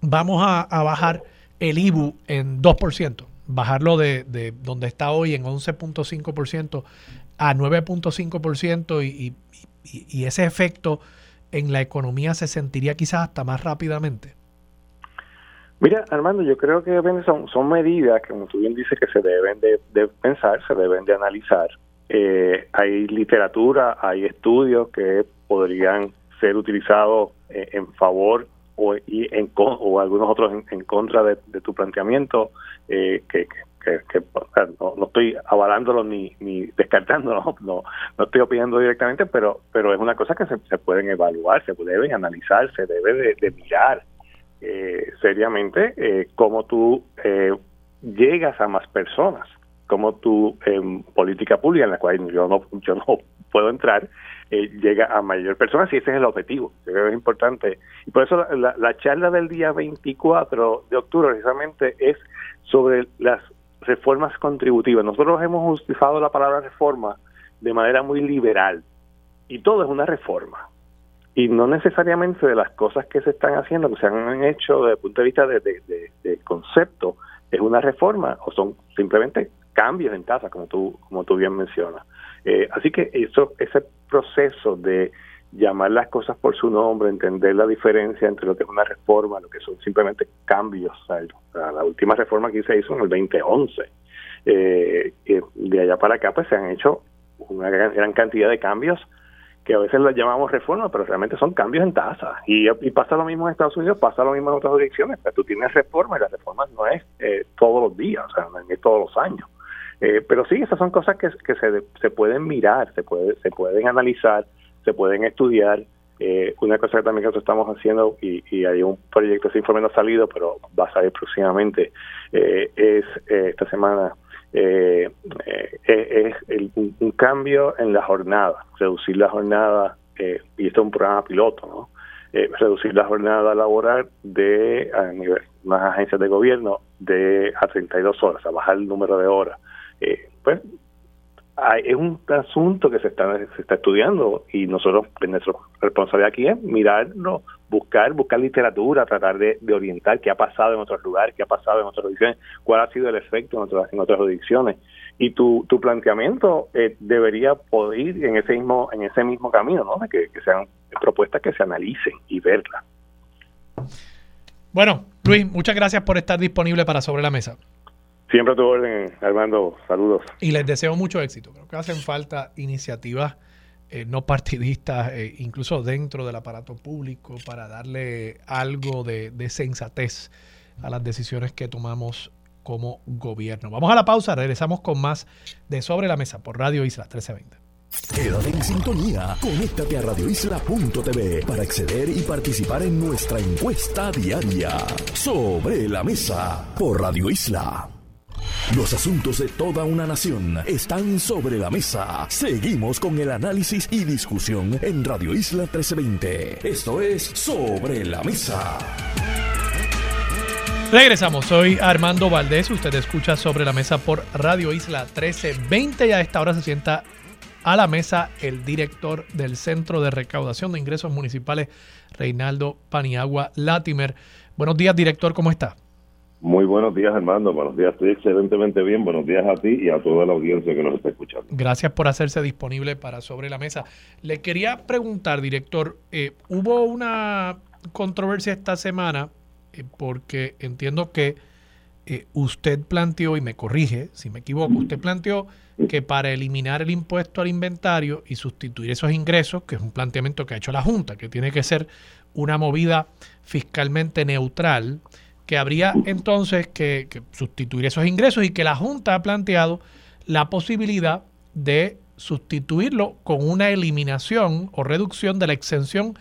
vamos a, bajar el IBU en 2%, bajarlo de, de donde está hoy en 11.5% a 9.5% y, y, y ese efecto en la economía se sentiría quizás hasta más rápidamente? Mira, Armando, yo creo que son, son medidas que, como tú bien dices, que se deben de, pensar, se deben de analizar. Eh, hay literatura, hay estudios que podrían ser utilizados eh, en favor o, y en, o algunos otros en, contra de, tu planteamiento, eh, que, que, no, estoy avalándolo ni, ni descartándolo, <laughs> no, no estoy opinando directamente, pero, pero es una cosa que se, se pueden evaluar, se deben analizar, se debe de, mirar eh, seriamente eh, cómo tú eh, llegas a más personas, cómo tu en política pública, en la cual yo no, yo no puedo entrar, eh, llega a mayor personas y ese es el objetivo. Creo que es importante. Y por eso la, la charla del día 24 de octubre precisamente es sobre las reformas contributivas. Nosotros hemos utilizado la palabra reforma de manera muy liberal y todo es una reforma. Y no necesariamente de las cosas que se están haciendo, que se han hecho desde el punto de vista de, concepto, es una reforma o son simplemente cambios en tasa, como tú, como tú bien mencionas. Eh, así que eso, ese proceso de llamar las cosas por su nombre, entender la diferencia entre lo que es una reforma, lo que son simplemente cambios. la última reforma que se hizo en el 2011. Eh, de allá para acá pues se han hecho una gran, cantidad de cambios que a veces las llamamos reformas, pero realmente son cambios en tasa. Y, pasa lo mismo en Estados Unidos, pasa lo mismo en otras direcciones. tú tienes reformas y las reformas no es eh, todos los días, o sea, no es todos los años. Eh, pero sí, esas son cosas que, que se, se pueden mirar, se, puede, se pueden analizar, se pueden estudiar. Eh, una cosa que también nosotros estamos haciendo, y, hay un proyecto, ese informe no ha salido, pero va a salir próximamente, eh, es eh, esta semana, es un, cambio en la jornada, reducir la jornada, y esto es un programa piloto, ¿no? reducir la jornada laboral de a nivel unas agencias de gobierno de a 32 horas, a bajar el número de horas. Pues es un asunto que se está, se está estudiando y nosotros, pues, nuestra responsabilidad aquí es mirarlo, buscar, buscar literatura, tratar de, orientar qué ha pasado en otros lugares, qué ha pasado en otras jurisdicciones, cuál ha sido el efecto en otras, en otras jurisdicciones. Y tu, tu planteamiento eh, debería poder ir en ese mismo en ese mismo camino, ¿no? De que, sean propuestas que se analicen y verlas. Bueno, Luis, muchas gracias por estar disponible para Sobre la Mesa. Siempre a tu orden, Armando. Saludos. Y les deseo mucho éxito. Creo que hacen falta iniciativas eh, no partidistas, eh, incluso dentro del aparato público, para darle algo de, de sensatez a las decisiones que tomamos como gobierno. Vamos a la pausa, regresamos con más de Sobre la Mesa por Radio Isla 1320. Quédate en sintonía. Conéctate a radioisla.tv para acceder y participar en nuestra encuesta diaria. Sobre la mesa por Radio Isla. Los asuntos de toda una nación están sobre la mesa. Seguimos con el análisis y discusión en Radio Isla 1320. Esto es Sobre la Mesa. Regresamos, soy Armando Valdés, usted escucha sobre la mesa por Radio Isla 1320 y a esta hora se sienta a la mesa el director del Centro de Recaudación de Ingresos Municipales, Reinaldo Paniagua Latimer. Buenos días, director, ¿cómo está? Muy buenos días, Armando. Buenos días, estoy excelentemente bien. Buenos días a ti y a toda la audiencia que nos está escuchando. Gracias por hacerse disponible para Sobre la Mesa. Le quería preguntar, director, eh, hubo una controversia esta semana eh, porque entiendo que eh, usted planteó, y me corrige si me equivoco, usted planteó que para eliminar el impuesto al inventario y sustituir esos ingresos, que es un planteamiento que ha hecho la Junta, que tiene que ser una movida fiscalmente neutral, que habría entonces que, sustituir esos ingresos y que la Junta ha planteado la posibilidad de sustituirlo con una eliminación o reducción de la exención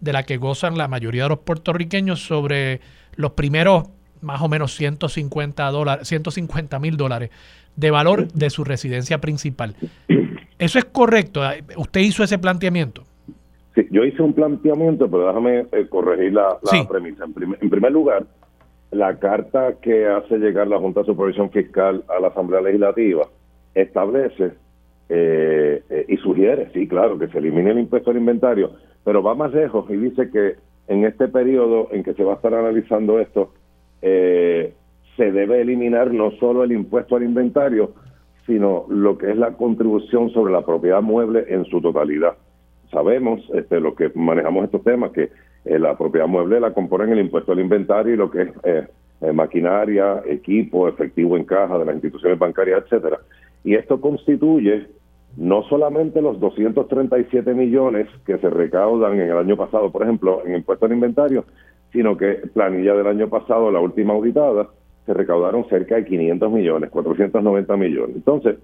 de la que gozan la mayoría de los puertorriqueños sobre los primeros más o menos 150 dólares, 150 mil dólares de valor de su residencia principal. ¿Eso es correcto? ¿Usted hizo ese planteamiento? Sí, yo hice un planteamiento, pero déjame eh, corregir la, premisa. en primer lugar, la carta que hace llegar la Junta de Supervisión Fiscal a la Asamblea Legislativa establece eh, eh, y sugiere, sí, claro, que se elimine el impuesto al inventario, pero va más lejos y dice que en este periodo en que se va a estar analizando esto, eh, se debe eliminar no solo el impuesto al inventario, sino lo que es la contribución sobre la propiedad mueble en su totalidad. Sabemos, este, lo que manejamos estos temas, que eh, la propiedad mueble la componen el impuesto al inventario y lo que es eh, eh, maquinaria, equipo, efectivo en caja de las instituciones bancarias, etcétera. Y esto constituye no solamente los 237 millones que se recaudan en el año pasado, por ejemplo, en impuesto al inventario, sino que planilla del año pasado, la última auditada, se recaudaron cerca de 500 millones, 490 millones. Entonces,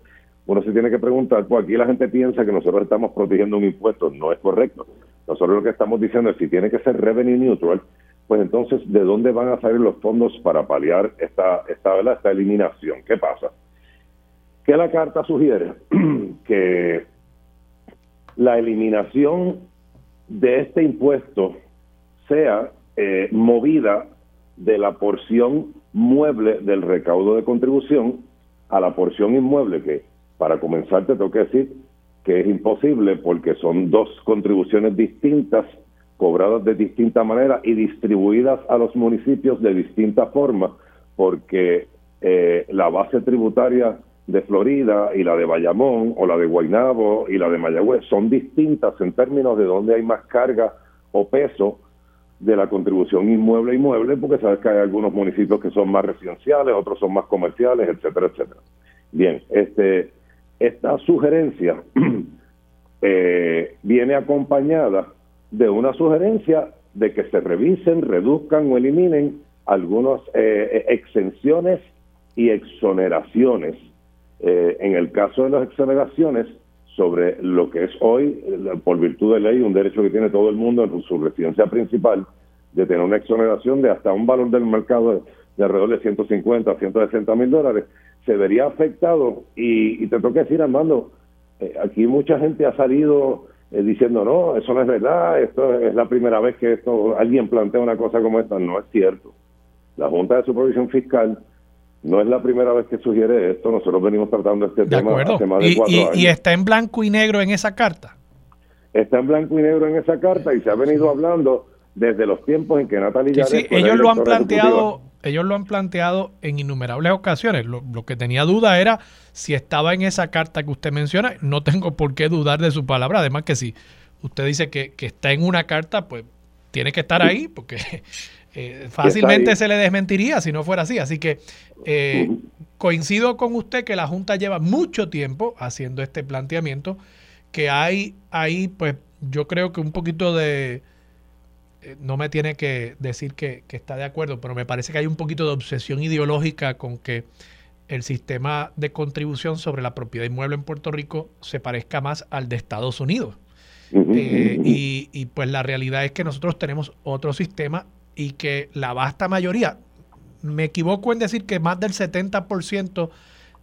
uno se tiene que preguntar, pues aquí la gente piensa que nosotros estamos protegiendo un impuesto, no es correcto. Nosotros lo que estamos diciendo es si tiene que ser revenue neutral, pues entonces, ¿de dónde van a salir los fondos para paliar esta, esta, esta eliminación? ¿Qué pasa? Que la carta sugiere <clears throat> que la eliminación de este impuesto sea eh, movida de la porción mueble del recaudo de contribución a la porción inmueble, que para comenzar te tengo que decir que es imposible porque son dos contribuciones distintas, cobradas de distinta manera y distribuidas a los municipios de distinta forma, porque eh, la base tributaria de Florida y la de Bayamón o la de Guaynabo y la de Mayagüez son distintas en términos de dónde hay más carga o peso de la contribución inmueble inmueble, porque sabes que hay algunos municipios que son más residenciales, otros son más comerciales, etcétera, etcétera. Bien, este esta sugerencia <clears throat> eh, viene acompañada de una sugerencia de que se revisen, reduzcan o eliminen algunas eh, exenciones y exoneraciones. Eh, en el caso de las exoneraciones, sobre lo que es hoy, por virtud de ley, un derecho que tiene todo el mundo en su residencia principal, de tener una exoneración de hasta un valor del mercado de, alrededor de 150 a 160 mil dólares, se vería afectado. Y, te tengo que decir, Armando, eh, aquí mucha gente ha salido eh, diciendo, no, eso no es verdad, esto es la primera vez que esto alguien plantea una cosa como esta. No es cierto. La Junta de Supervisión Fiscal no es la primera vez que sugiere esto. Nosotros venimos tratando este tema hace más de cuatro años. ¿Y está en blanco y negro en esa carta? Está en blanco y negro en esa carta y se ha venido hablando desde los tiempos en que Natalia sí, ellos lo han planteado ellos lo han planteado en innumerables ocasiones. Lo, que tenía duda era si estaba en esa carta que usted menciona. No tengo por qué dudar de su palabra. Además que si usted dice que, está en una carta, pues tiene que estar ahí, porque <laughs> eh, fácilmente se le desmentiría si no fuera así. Así que eh, coincido con usted que la Junta lleva mucho tiempo haciendo este planteamiento, que hay ahí, pues yo creo que un poquito de, no me tiene que decir que, que, está de acuerdo, pero me parece que hay un poquito de obsesión ideológica con que el sistema de contribución sobre la propiedad inmueble en Puerto Rico se parezca más al de Estados Unidos. Eh, y, pues la realidad es que nosotros tenemos otro sistema y que la vasta mayoría, me equivoco en decir que más del 70%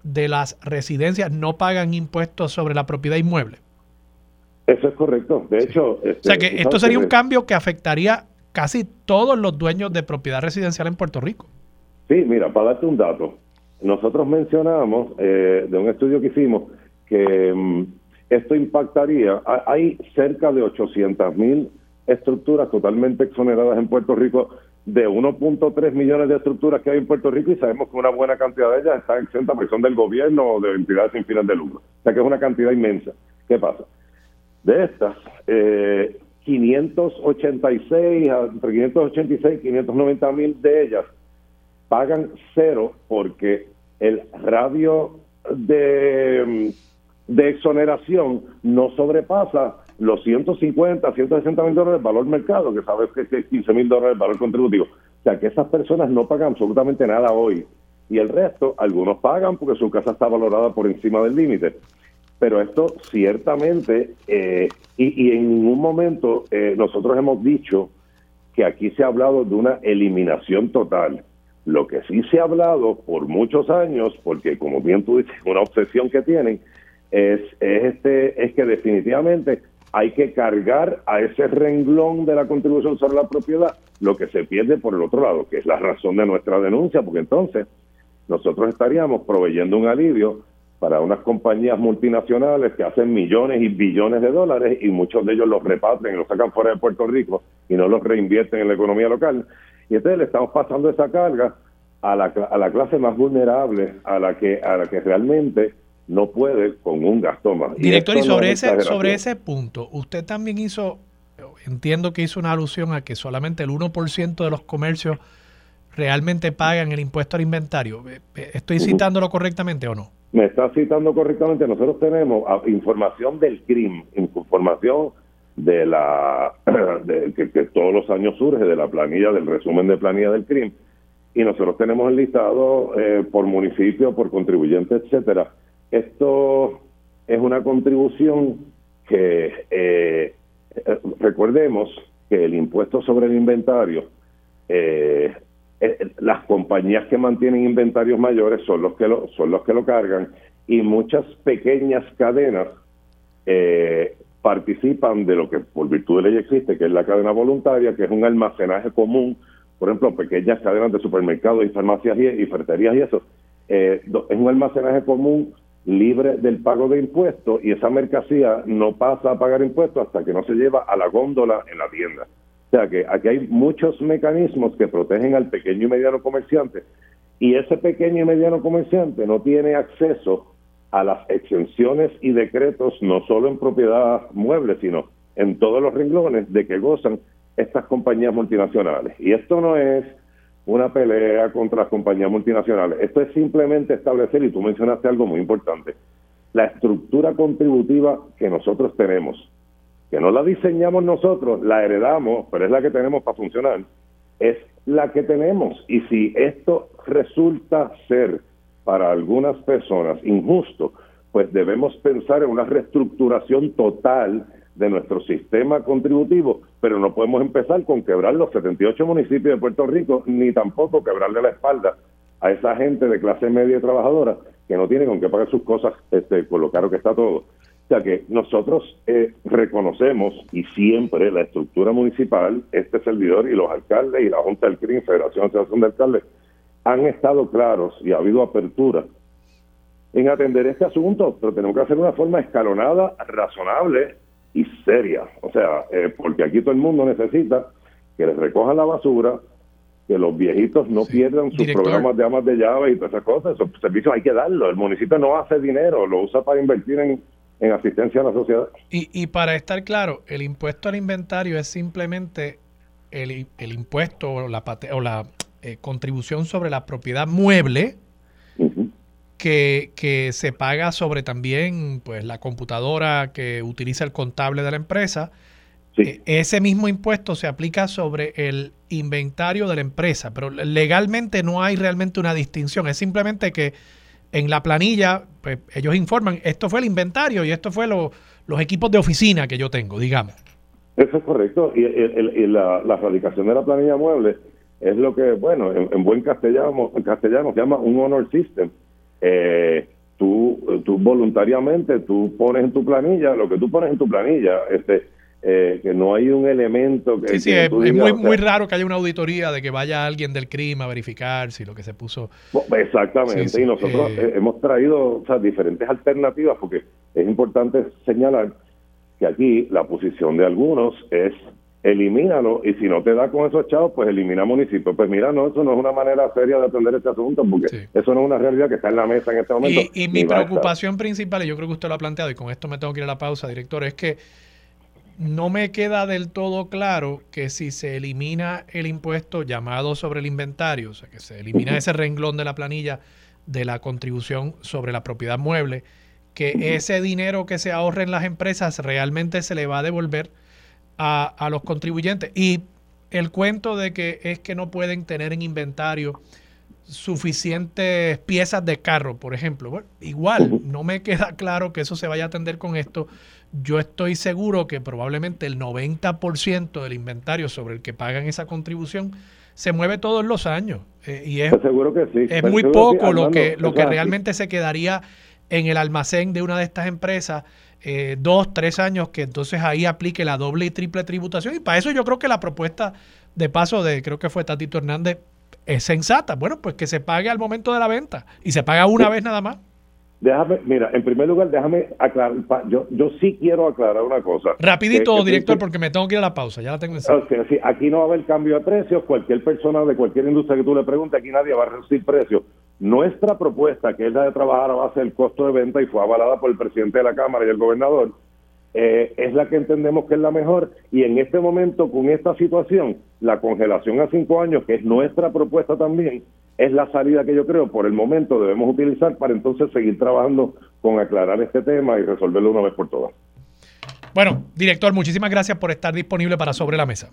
de las residencias no pagan impuestos sobre la propiedad inmueble. Eso es correcto. De hecho, o sea que este, esto sería un cambio que afectaría casi todos los dueños de propiedad residencial en Puerto Rico. Sí, mira, para darte un dato, nosotros mencionamos eh, de un estudio que hicimos que mm, esto impactaría, hay cerca de 800 mil estructuras totalmente exoneradas en Puerto Rico, de 1.3 millones de estructuras que hay en Puerto Rico y sabemos que una buena cantidad de ellas están exentas porque son del gobierno o de entidades sin fines de lucro. O sea que es una cantidad inmensa. ¿Qué pasa? De estas, eh, 586, entre 586 y 590 mil de ellas pagan cero porque el radio de, de exoneración no sobrepasa los 150, 160 mil dólares de valor mercado, que sabes que es 15 mil dólares de valor contributivo. O sea que esas personas no pagan absolutamente nada hoy. Y el resto, algunos pagan porque su casa está valorada por encima del límite. Pero esto ciertamente, eh, y, en ningún momento eh, nosotros hemos dicho que aquí se ha hablado de una eliminación total. Lo que sí se ha hablado por muchos años, porque como bien tú dices, una obsesión que tienen, es, este, es que definitivamente hay que cargar a ese renglón de la contribución sobre la propiedad lo que se pierde por el otro lado, que es la razón de nuestra denuncia, porque entonces nosotros estaríamos proveyendo un alivio para unas compañías multinacionales que hacen millones y billones de dólares y muchos de ellos los repatrian y los sacan fuera de Puerto Rico y no los reinvierten en la economía local. Y entonces le estamos pasando esa carga a la, a la clase más vulnerable, a la que a la que realmente no puede con un gasto más. Director, y, sobre, ese, sobre ese punto, usted también hizo, entiendo que hizo una alusión a que solamente el 1% de los comercios realmente pagan el impuesto al inventario. ¿Estoy citándolo correctamente o no? Me está citando correctamente. Nosotros tenemos ah, información del CRIM, información de la <clears throat> que, todos los años surge de la planilla, del resumen de planilla del CRIM, y nosotros tenemos el listado eh, por municipio, por contribuyente, etcétera. Esto es una contribución que eh, eh, recordemos que el impuesto sobre el inventario eh, eh, las compañías que mantienen inventarios mayores son los que lo, son los que lo cargan y muchas pequeñas cadenas eh, participan de lo que por virtud de ley existe, que es la cadena voluntaria, que es un almacenaje común, por ejemplo, pequeñas cadenas de supermercados y farmacias y, y ferreterías y eso, eh, es un almacenaje común libre del pago de impuestos y esa mercancía no pasa a pagar impuestos hasta que no se lleva a la góndola en la tienda. O sea que aquí hay muchos mecanismos que protegen al pequeño y mediano comerciante y ese pequeño y mediano comerciante no tiene acceso a las exenciones y decretos no solo en propiedad mueble, sino en todos los renglones de que gozan estas compañías multinacionales. Y esto no es una pelea contra las compañías multinacionales, esto es simplemente establecer, y tú mencionaste algo muy importante, la estructura contributiva que nosotros tenemos que no la diseñamos nosotros, la heredamos, pero es la que tenemos para funcionar, es la que tenemos. Y si esto resulta ser para algunas personas injusto, pues debemos pensar en una reestructuración total de nuestro sistema contributivo, pero no podemos empezar con quebrar los 78 municipios de Puerto Rico, ni tampoco quebrarle la espalda a esa gente de clase media trabajadora que no tiene con qué pagar sus cosas este, con lo caro que está todo. O sea que nosotros eh, reconocemos y siempre la estructura municipal, este servidor y los alcaldes y la Junta del CRIM, Federación Asociación de Alcaldes, han estado claros y ha habido apertura en atender este asunto, pero tenemos que hacer una forma escalonada, razonable y seria. O sea, eh, porque aquí todo el mundo necesita que les recojan la basura, que los viejitos no pierdan sus programas de amas de llave y todas esas cosas. Esos servicios hay que darlo. El municipio no hace dinero, lo usa para invertir en en asistencia a la sociedad. Y, y para estar claro, el impuesto al inventario es simplemente el, el impuesto o la, o la eh, contribución sobre la propiedad mueble que, que, se paga sobre también pues la computadora que utiliza el contable de la empresa. E, ese mismo impuesto se aplica sobre el inventario de la empresa, pero legalmente no hay realmente una distinción. Es simplemente que en la planilla, pues, ellos informan, esto fue el inventario y esto fue lo, los equipos de oficina que yo tengo, digamos. Eso es correcto. Y, la, la, radicación de la planilla mueble es lo que, bueno, en, buen castellano, castellano se llama un honor system. Eh, tú, tú voluntariamente, tú pones en tu planilla lo que tú pones en tu planilla. Este, eh, que no hay un elemento que... Sí, sí, es, muy, muy raro que haya una auditoría de que vaya alguien del crimen a verificar si lo que se puso... Exactamente, y nosotros eh, hemos traído diferentes alternativas porque es importante señalar que aquí la posición de algunos es elimínalo y si no te da con esos chavos, pues elimina municipio. Pues mira, no, eso no es una manera seria de atender este asunto porque eso no es una realidad que está en la mesa en este momento. Y, y mi preocupación principal, y yo creo que usted lo ha planteado y con esto me tengo que ir a la pausa, director, es que no me queda del todo claro que si se elimina el impuesto llamado sobre el inventario, o sea, que se elimina ese renglón de la planilla de la contribución sobre la propiedad mueble, que ese dinero que se ahorre en las empresas realmente se le va a devolver a, a los contribuyentes. Y el cuento de que es que no pueden tener en inventario suficientes piezas de carro, por ejemplo. Bueno, igual, no me queda claro que eso se vaya a atender con esto yo estoy seguro que probablemente el 90% del inventario sobre el que pagan esa contribución se mueve todos los años. Eh, y es, seguro que sí. es muy poco lo que, lo que realmente se quedaría en el almacén de una de estas empresas. Eh, dos, tres años que entonces ahí aplique la doble y triple tributación. Y para eso yo creo que la propuesta de paso de, creo que fue Tatito Hernández, es sensata. Bueno, pues que se pague al momento de la venta y se paga una vez nada más. Déjame, mira, en primer lugar, déjame aclarar, yo, yo sí quiero aclarar una cosa. Rapidito, director, porque me tengo que ir a la pausa, ya la tengo en okay, sí, Aquí no va a haber cambio de precios, cualquier persona de cualquier industria que tú le preguntes, aquí nadie va a reducir precios. Nuestra propuesta, que es la de trabajar a base del costo de venta y fue avalada por el presidente de la Cámara y el gobernador, eh, es la que entendemos que es la mejor y en este momento, con esta situación, la congelación a cinco años, que es nuestra propuesta también, es la salida que yo creo por el momento debemos utilizar para entonces seguir trabajando con aclarar este tema y resolverlo una vez por todas. Bueno, director, muchísimas gracias por estar disponible para Sobre la Mesa.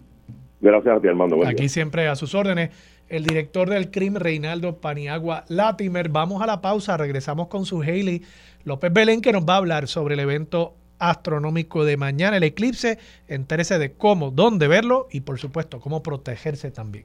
Gracias a ti, Armando. Aquí siempre a sus órdenes. El director del CRIM, Reinaldo Paniagua Latimer. Vamos a la pausa, regresamos con su Haley López Belén, que nos va a hablar sobre el evento astronómico de mañana, el eclipse. Entérese de cómo, dónde verlo y, por supuesto, cómo protegerse también.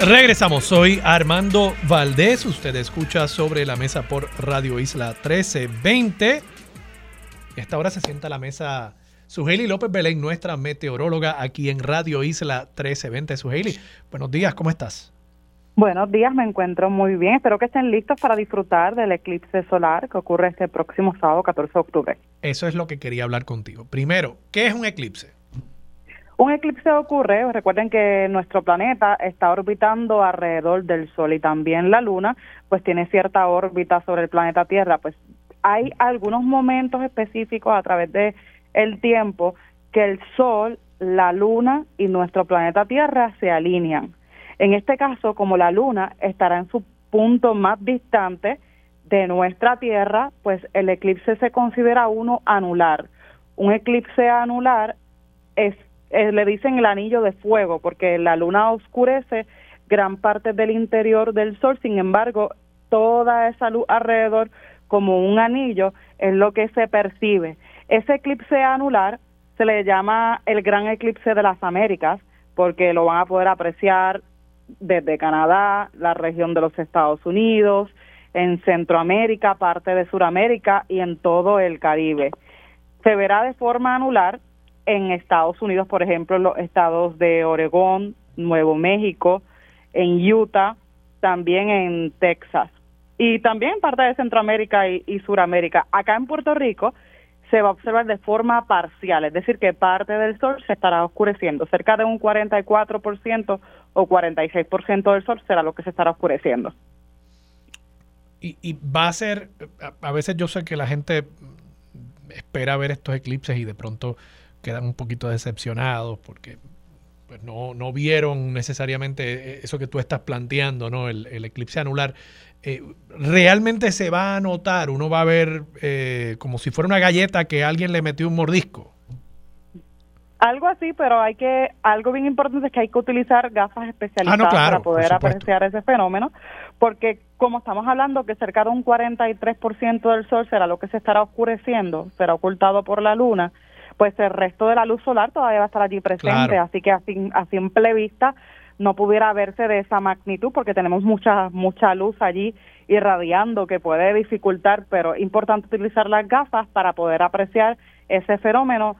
Regresamos, soy Armando Valdés, usted escucha sobre la mesa por Radio Isla 1320. Esta hora se sienta a la mesa Sujeli López Belén, nuestra meteoróloga aquí en Radio Isla 1320. Sujeli, buenos días, ¿cómo estás? Buenos días, me encuentro muy bien. Espero que estén listos para disfrutar del eclipse solar que ocurre este próximo sábado 14 de octubre. Eso es lo que quería hablar contigo. Primero, ¿qué es un eclipse? Un eclipse ocurre, recuerden que nuestro planeta está orbitando alrededor del Sol y también la Luna, pues tiene cierta órbita sobre el planeta Tierra. Pues hay algunos momentos específicos a través de el tiempo que el Sol, la Luna y nuestro planeta Tierra se alinean. En este caso, como la Luna estará en su punto más distante de nuestra Tierra, pues el eclipse se considera uno anular. Un eclipse anular es eh, le dicen el anillo de fuego porque la luna oscurece gran parte del interior del sol, sin embargo, toda esa luz alrededor como un anillo es lo que se percibe. Ese eclipse anular se le llama el gran eclipse de las Américas porque lo van a poder apreciar desde Canadá, la región de los Estados Unidos, en Centroamérica, parte de Sudamérica y en todo el Caribe. Se verá de forma anular en Estados Unidos, por ejemplo, en los estados de Oregón, Nuevo México, en Utah, también en Texas y también parte de Centroamérica y, y Suramérica. Acá en Puerto Rico se va a observar de forma parcial, es decir, que parte del sol se estará oscureciendo, cerca de un 44% o 46% del sol será lo que se estará oscureciendo. Y, y, va a ser, a veces yo sé que la gente espera ver estos eclipses y de pronto quedan un poquito decepcionados porque pues no, no vieron necesariamente eso que tú estás planteando, ¿no? El, el eclipse anular. Eh, realmente se va a notar, uno va a ver eh, como si fuera una galleta que alguien le metió un mordisco. Algo así, pero hay que, algo bien importante es que hay que utilizar gafas especializadas ah, para poder apreciar ese fenómeno, porque como estamos hablando que cerca de un 43% del sol será lo que se estará oscureciendo, será ocultado por la luna, pues el resto de la luz solar todavía va a estar allí presente, así que a, a simple vista no pudiera verse de esa magnitud porque tenemos mucha mucha luz allí irradiando que puede dificultar, pero es importante utilizar las gafas para poder apreciar ese fenómeno,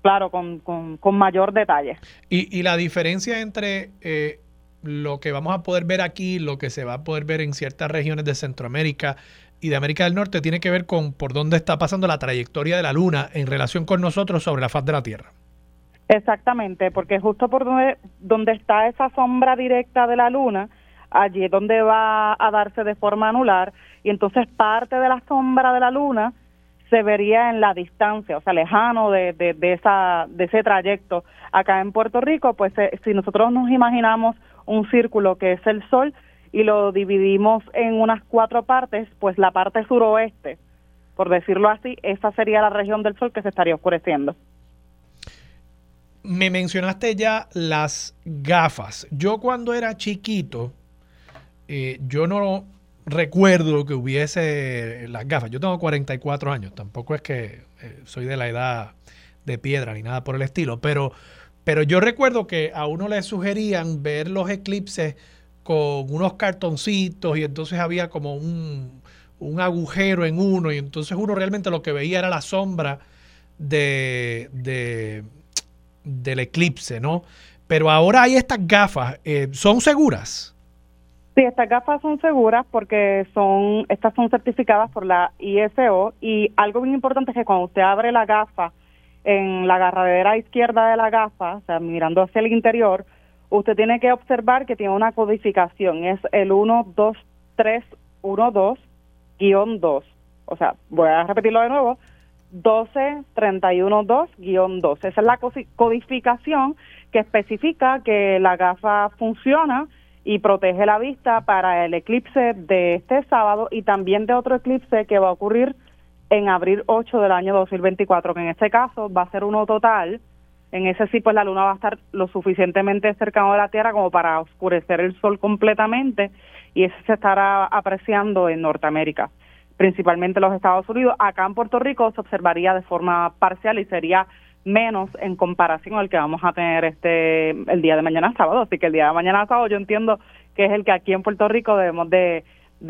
claro, con, con, mayor detalle. Y, y la diferencia entre eh, lo que vamos a poder ver aquí, lo que se va a poder ver en ciertas regiones de Centroamérica y de América del Norte, tiene que ver con por dónde está pasando la trayectoria de la Luna en relación con nosotros sobre la faz de la Tierra. Exactamente, porque justo por donde, donde está esa sombra directa de la luna, allí es donde va a darse de forma anular y entonces parte de la sombra de la luna se vería en la distancia, o sea, lejano de, de, esa, de ese trayecto. Acá en Puerto Rico, pues eh, si nosotros nos imaginamos un círculo que es el Sol y lo dividimos en unas cuatro partes, pues la parte suroeste, por decirlo así, esa sería la región del Sol que se estaría oscureciendo me mencionaste ya las gafas. Yo cuando era chiquito, eh, yo no recuerdo que hubiese las gafas. Yo tengo 44 años, tampoco es que eh, soy de la edad de piedra ni nada por el estilo, pero, pero yo recuerdo que a uno le sugerían ver los eclipses con unos cartoncitos y entonces había como un, un agujero en uno y entonces uno realmente lo que veía era la sombra de, de del eclipse, ¿no? Pero ahora hay estas gafas, eh, ¿son seguras? Sí, estas gafas son seguras porque son, estas son certificadas por la ISO y algo bien importante es que cuando usted abre la gafa en la agarradera izquierda de la gafa, o sea, mirando hacia el interior, usted tiene que observar que tiene una codificación, es el 12312-2. O sea, voy a repetirlo de nuevo, 12312-2. Esa es la codificación que especifica que la gafa funciona y protege la vista para el eclipse de este sábado y también de otro eclipse que va a ocurrir en abril 8 del año 2024, que en este caso va a ser uno total. En ese sí, pues la luna va a estar lo suficientemente cercano a la Tierra como para oscurecer el sol completamente y ese se estará apreciando en Norteamérica principalmente los Estados Unidos. Acá en Puerto Rico se observaría de forma parcial y sería menos en comparación al que vamos a tener este el día de mañana sábado. Así que el día de mañana sábado yo entiendo que es el que aquí en Puerto Rico debemos de,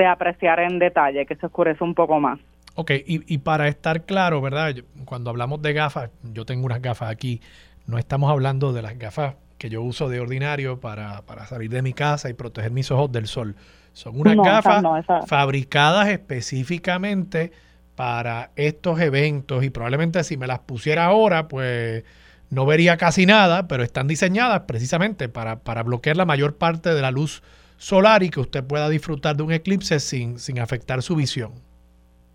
apreciar en detalle, que se oscurece un poco más. Ok, y, y para estar claro, ¿verdad? Cuando hablamos de gafas, yo tengo unas gafas aquí, no estamos hablando de las gafas que yo uso de ordinario para, para salir de mi casa y proteger mis ojos del sol. Son unas gafas fabricadas específicamente para estos eventos y probablemente si me las pusiera ahora, pues no vería casi nada, pero están diseñadas precisamente para, para bloquear la mayor parte de la luz solar y que usted pueda disfrutar de un eclipse sin, sin afectar su visión.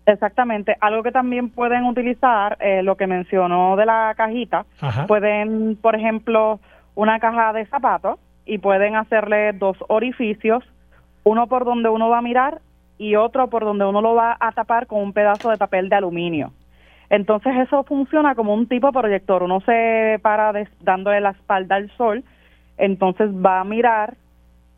Exactamente. Algo que también pueden utilizar, eh, lo que mencionó de la cajita, pueden, por ejemplo, una caja de zapatos y pueden hacerle dos orificios uno por donde uno va a mirar y otro por donde uno lo va a tapar con un pedazo de papel de aluminio. Entonces eso funciona como un tipo de proyector. Uno se para dándole la espalda al sol, entonces va a mirar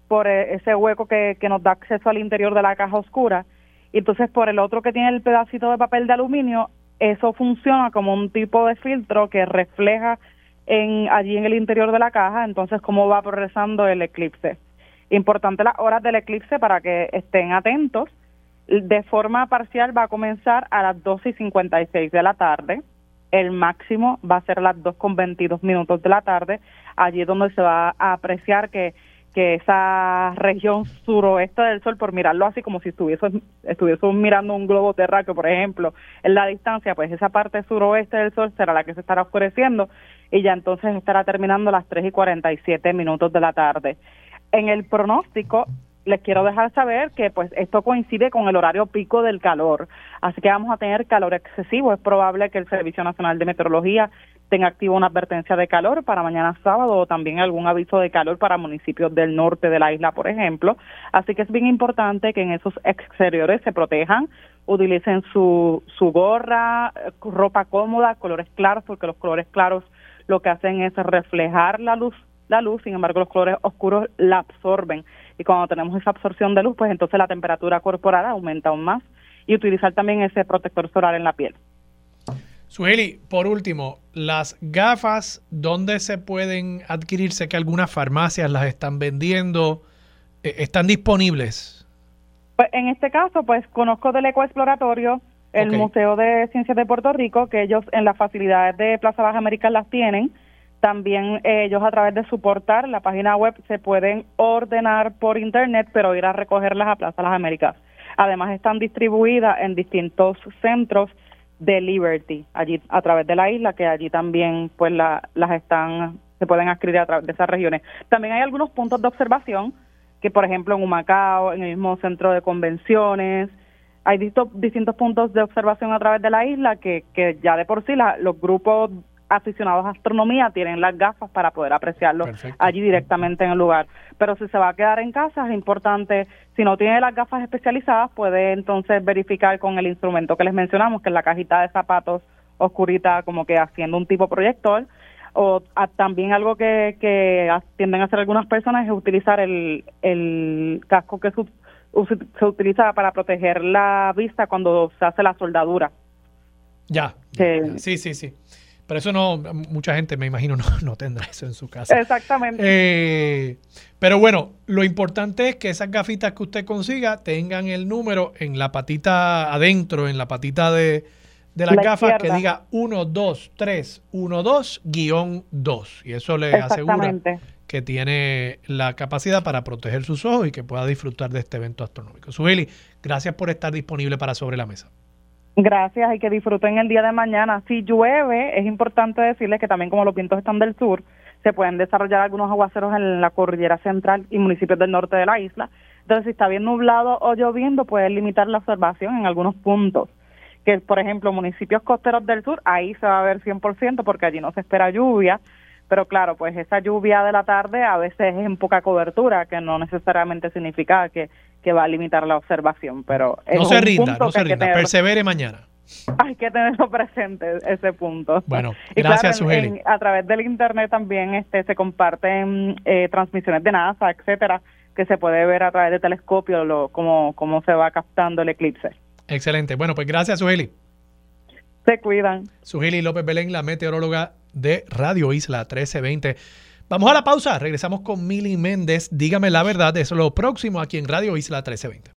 por e, ese hueco que, que nos da acceso al interior de la caja oscura. Y entonces por el otro que tiene el pedacito de papel de aluminio, eso funciona como un tipo de filtro que refleja en, allí en el interior de la caja, entonces cómo va progresando el eclipse. Importante las horas del eclipse para que estén atentos. De forma parcial va a comenzar a las 12 y 56 de la tarde el máximo va a ser a las 2.22 minutos de la tarde, allí donde se va a apreciar que que esa región suroeste del sol, por mirarlo así como si estuviese, estuviésemos mirando un globo terráqueo, por ejemplo, en la distancia, pues esa parte suroeste del sol será la que se estará oscureciendo y ya entonces estará terminando a las 3 y 47 minutos de la tarde. En el pronóstico, les quiero dejar saber que pues esto coincide con el horario pico del calor, así que vamos a tener calor excesivo. Es probable que el Servicio Nacional de Meteorología tenga activo una advertencia de calor para mañana sábado o también algún aviso de calor para municipios del norte de la isla, por ejemplo. Así que es bien importante que en esos exteriores se protejan, utilicen su, su gorra, ropa cómoda, colores claros, porque los colores claros lo que hacen es reflejar la luz la luz, sin embargo los colores oscuros la absorben y cuando tenemos esa absorción de luz, pues entonces la temperatura corporal aumenta aún más y utilizar también ese protector solar en la piel. Sueli, por último, las gafas, ¿dónde se pueden adquirir? Sé que algunas farmacias las están vendiendo. Eh, ¿Están disponibles? Pues en este caso, pues conozco del Ecoexploratorio, el Museo de Ciencias de Puerto Rico, que ellos en las facilidades de Plaza Baja América las tienen. También eh, ellos a través de su portal, la página web, se pueden ordenar por internet, pero ir a recogerlas a Plaza Las Américas. Además están distribuidas en distintos centros de Liberty, allí a través de la isla, que allí también pues la, las están, se pueden adquirir a través de esas regiones. También hay algunos puntos de observación, que por ejemplo en Humacao, en el mismo centro de convenciones, hay distintos, distintos puntos de observación a través de la isla que, que ya de por sí la, los grupos aficionados a astronomía tienen las gafas para poder apreciarlo allí directamente en el lugar. Pero si se va a quedar en casa es importante, si no tiene las gafas especializadas, puede entonces verificar con el instrumento que les mencionamos, que es la cajita de zapatos oscurita, como que haciendo un tipo proyector. O también algo que, que tienden a hacer algunas personas es utilizar el, el casco que se, utiliza para proteger la vista cuando se hace la soldadura. Ya. sí, sí, sí. Pero eso no, mucha gente me imagino <laughs> no, no tendrá eso en su casa. Exactamente. Eh, pero bueno, lo importante es que esas gafitas que usted consiga tengan el número en la patita adentro, en la patita de, de las gafas que diga 1, 2, 3, 1, 2, guion 2. Y eso le asegura que tiene la capacidad para proteger sus ojos y que pueda disfrutar de este evento astronómico. Sueli, gracias por estar disponible para Sobre la Mesa. Gracias y que disfruten el día de mañana. Si llueve, es importante decirles que también como los vientos están del sur, se pueden desarrollar algunos aguaceros en la cordillera central y municipios del norte de la isla. Entonces, si está bien nublado o lloviendo, pueden limitar la observación en algunos puntos. Que, por ejemplo, municipios costeros del sur, ahí se va a ver 100% porque allí no se espera lluvia. Pero claro, pues esa lluvia de la tarde a veces es en poca cobertura, que no necesariamente significa que que va a limitar la observación, pero no se rinda, no se rinda, persevere mañana. Hay que tenerlo presente ese punto. Bueno, gracias, claro, a través del internet también este se comparten eh, transmisiones de NASA, etcétera, que se puede ver a través de telescopio lo, cómo, cómo se va captando el eclipse. Excelente. Bueno, pues gracias, Sujeli. Se cuidan. Sujeli López Belén, la meteoróloga de Radio Isla 1320. Vamos a la pausa, regresamos con Mili Méndez. Dígame la verdad, es lo próximo aquí en Radio Isla 1320.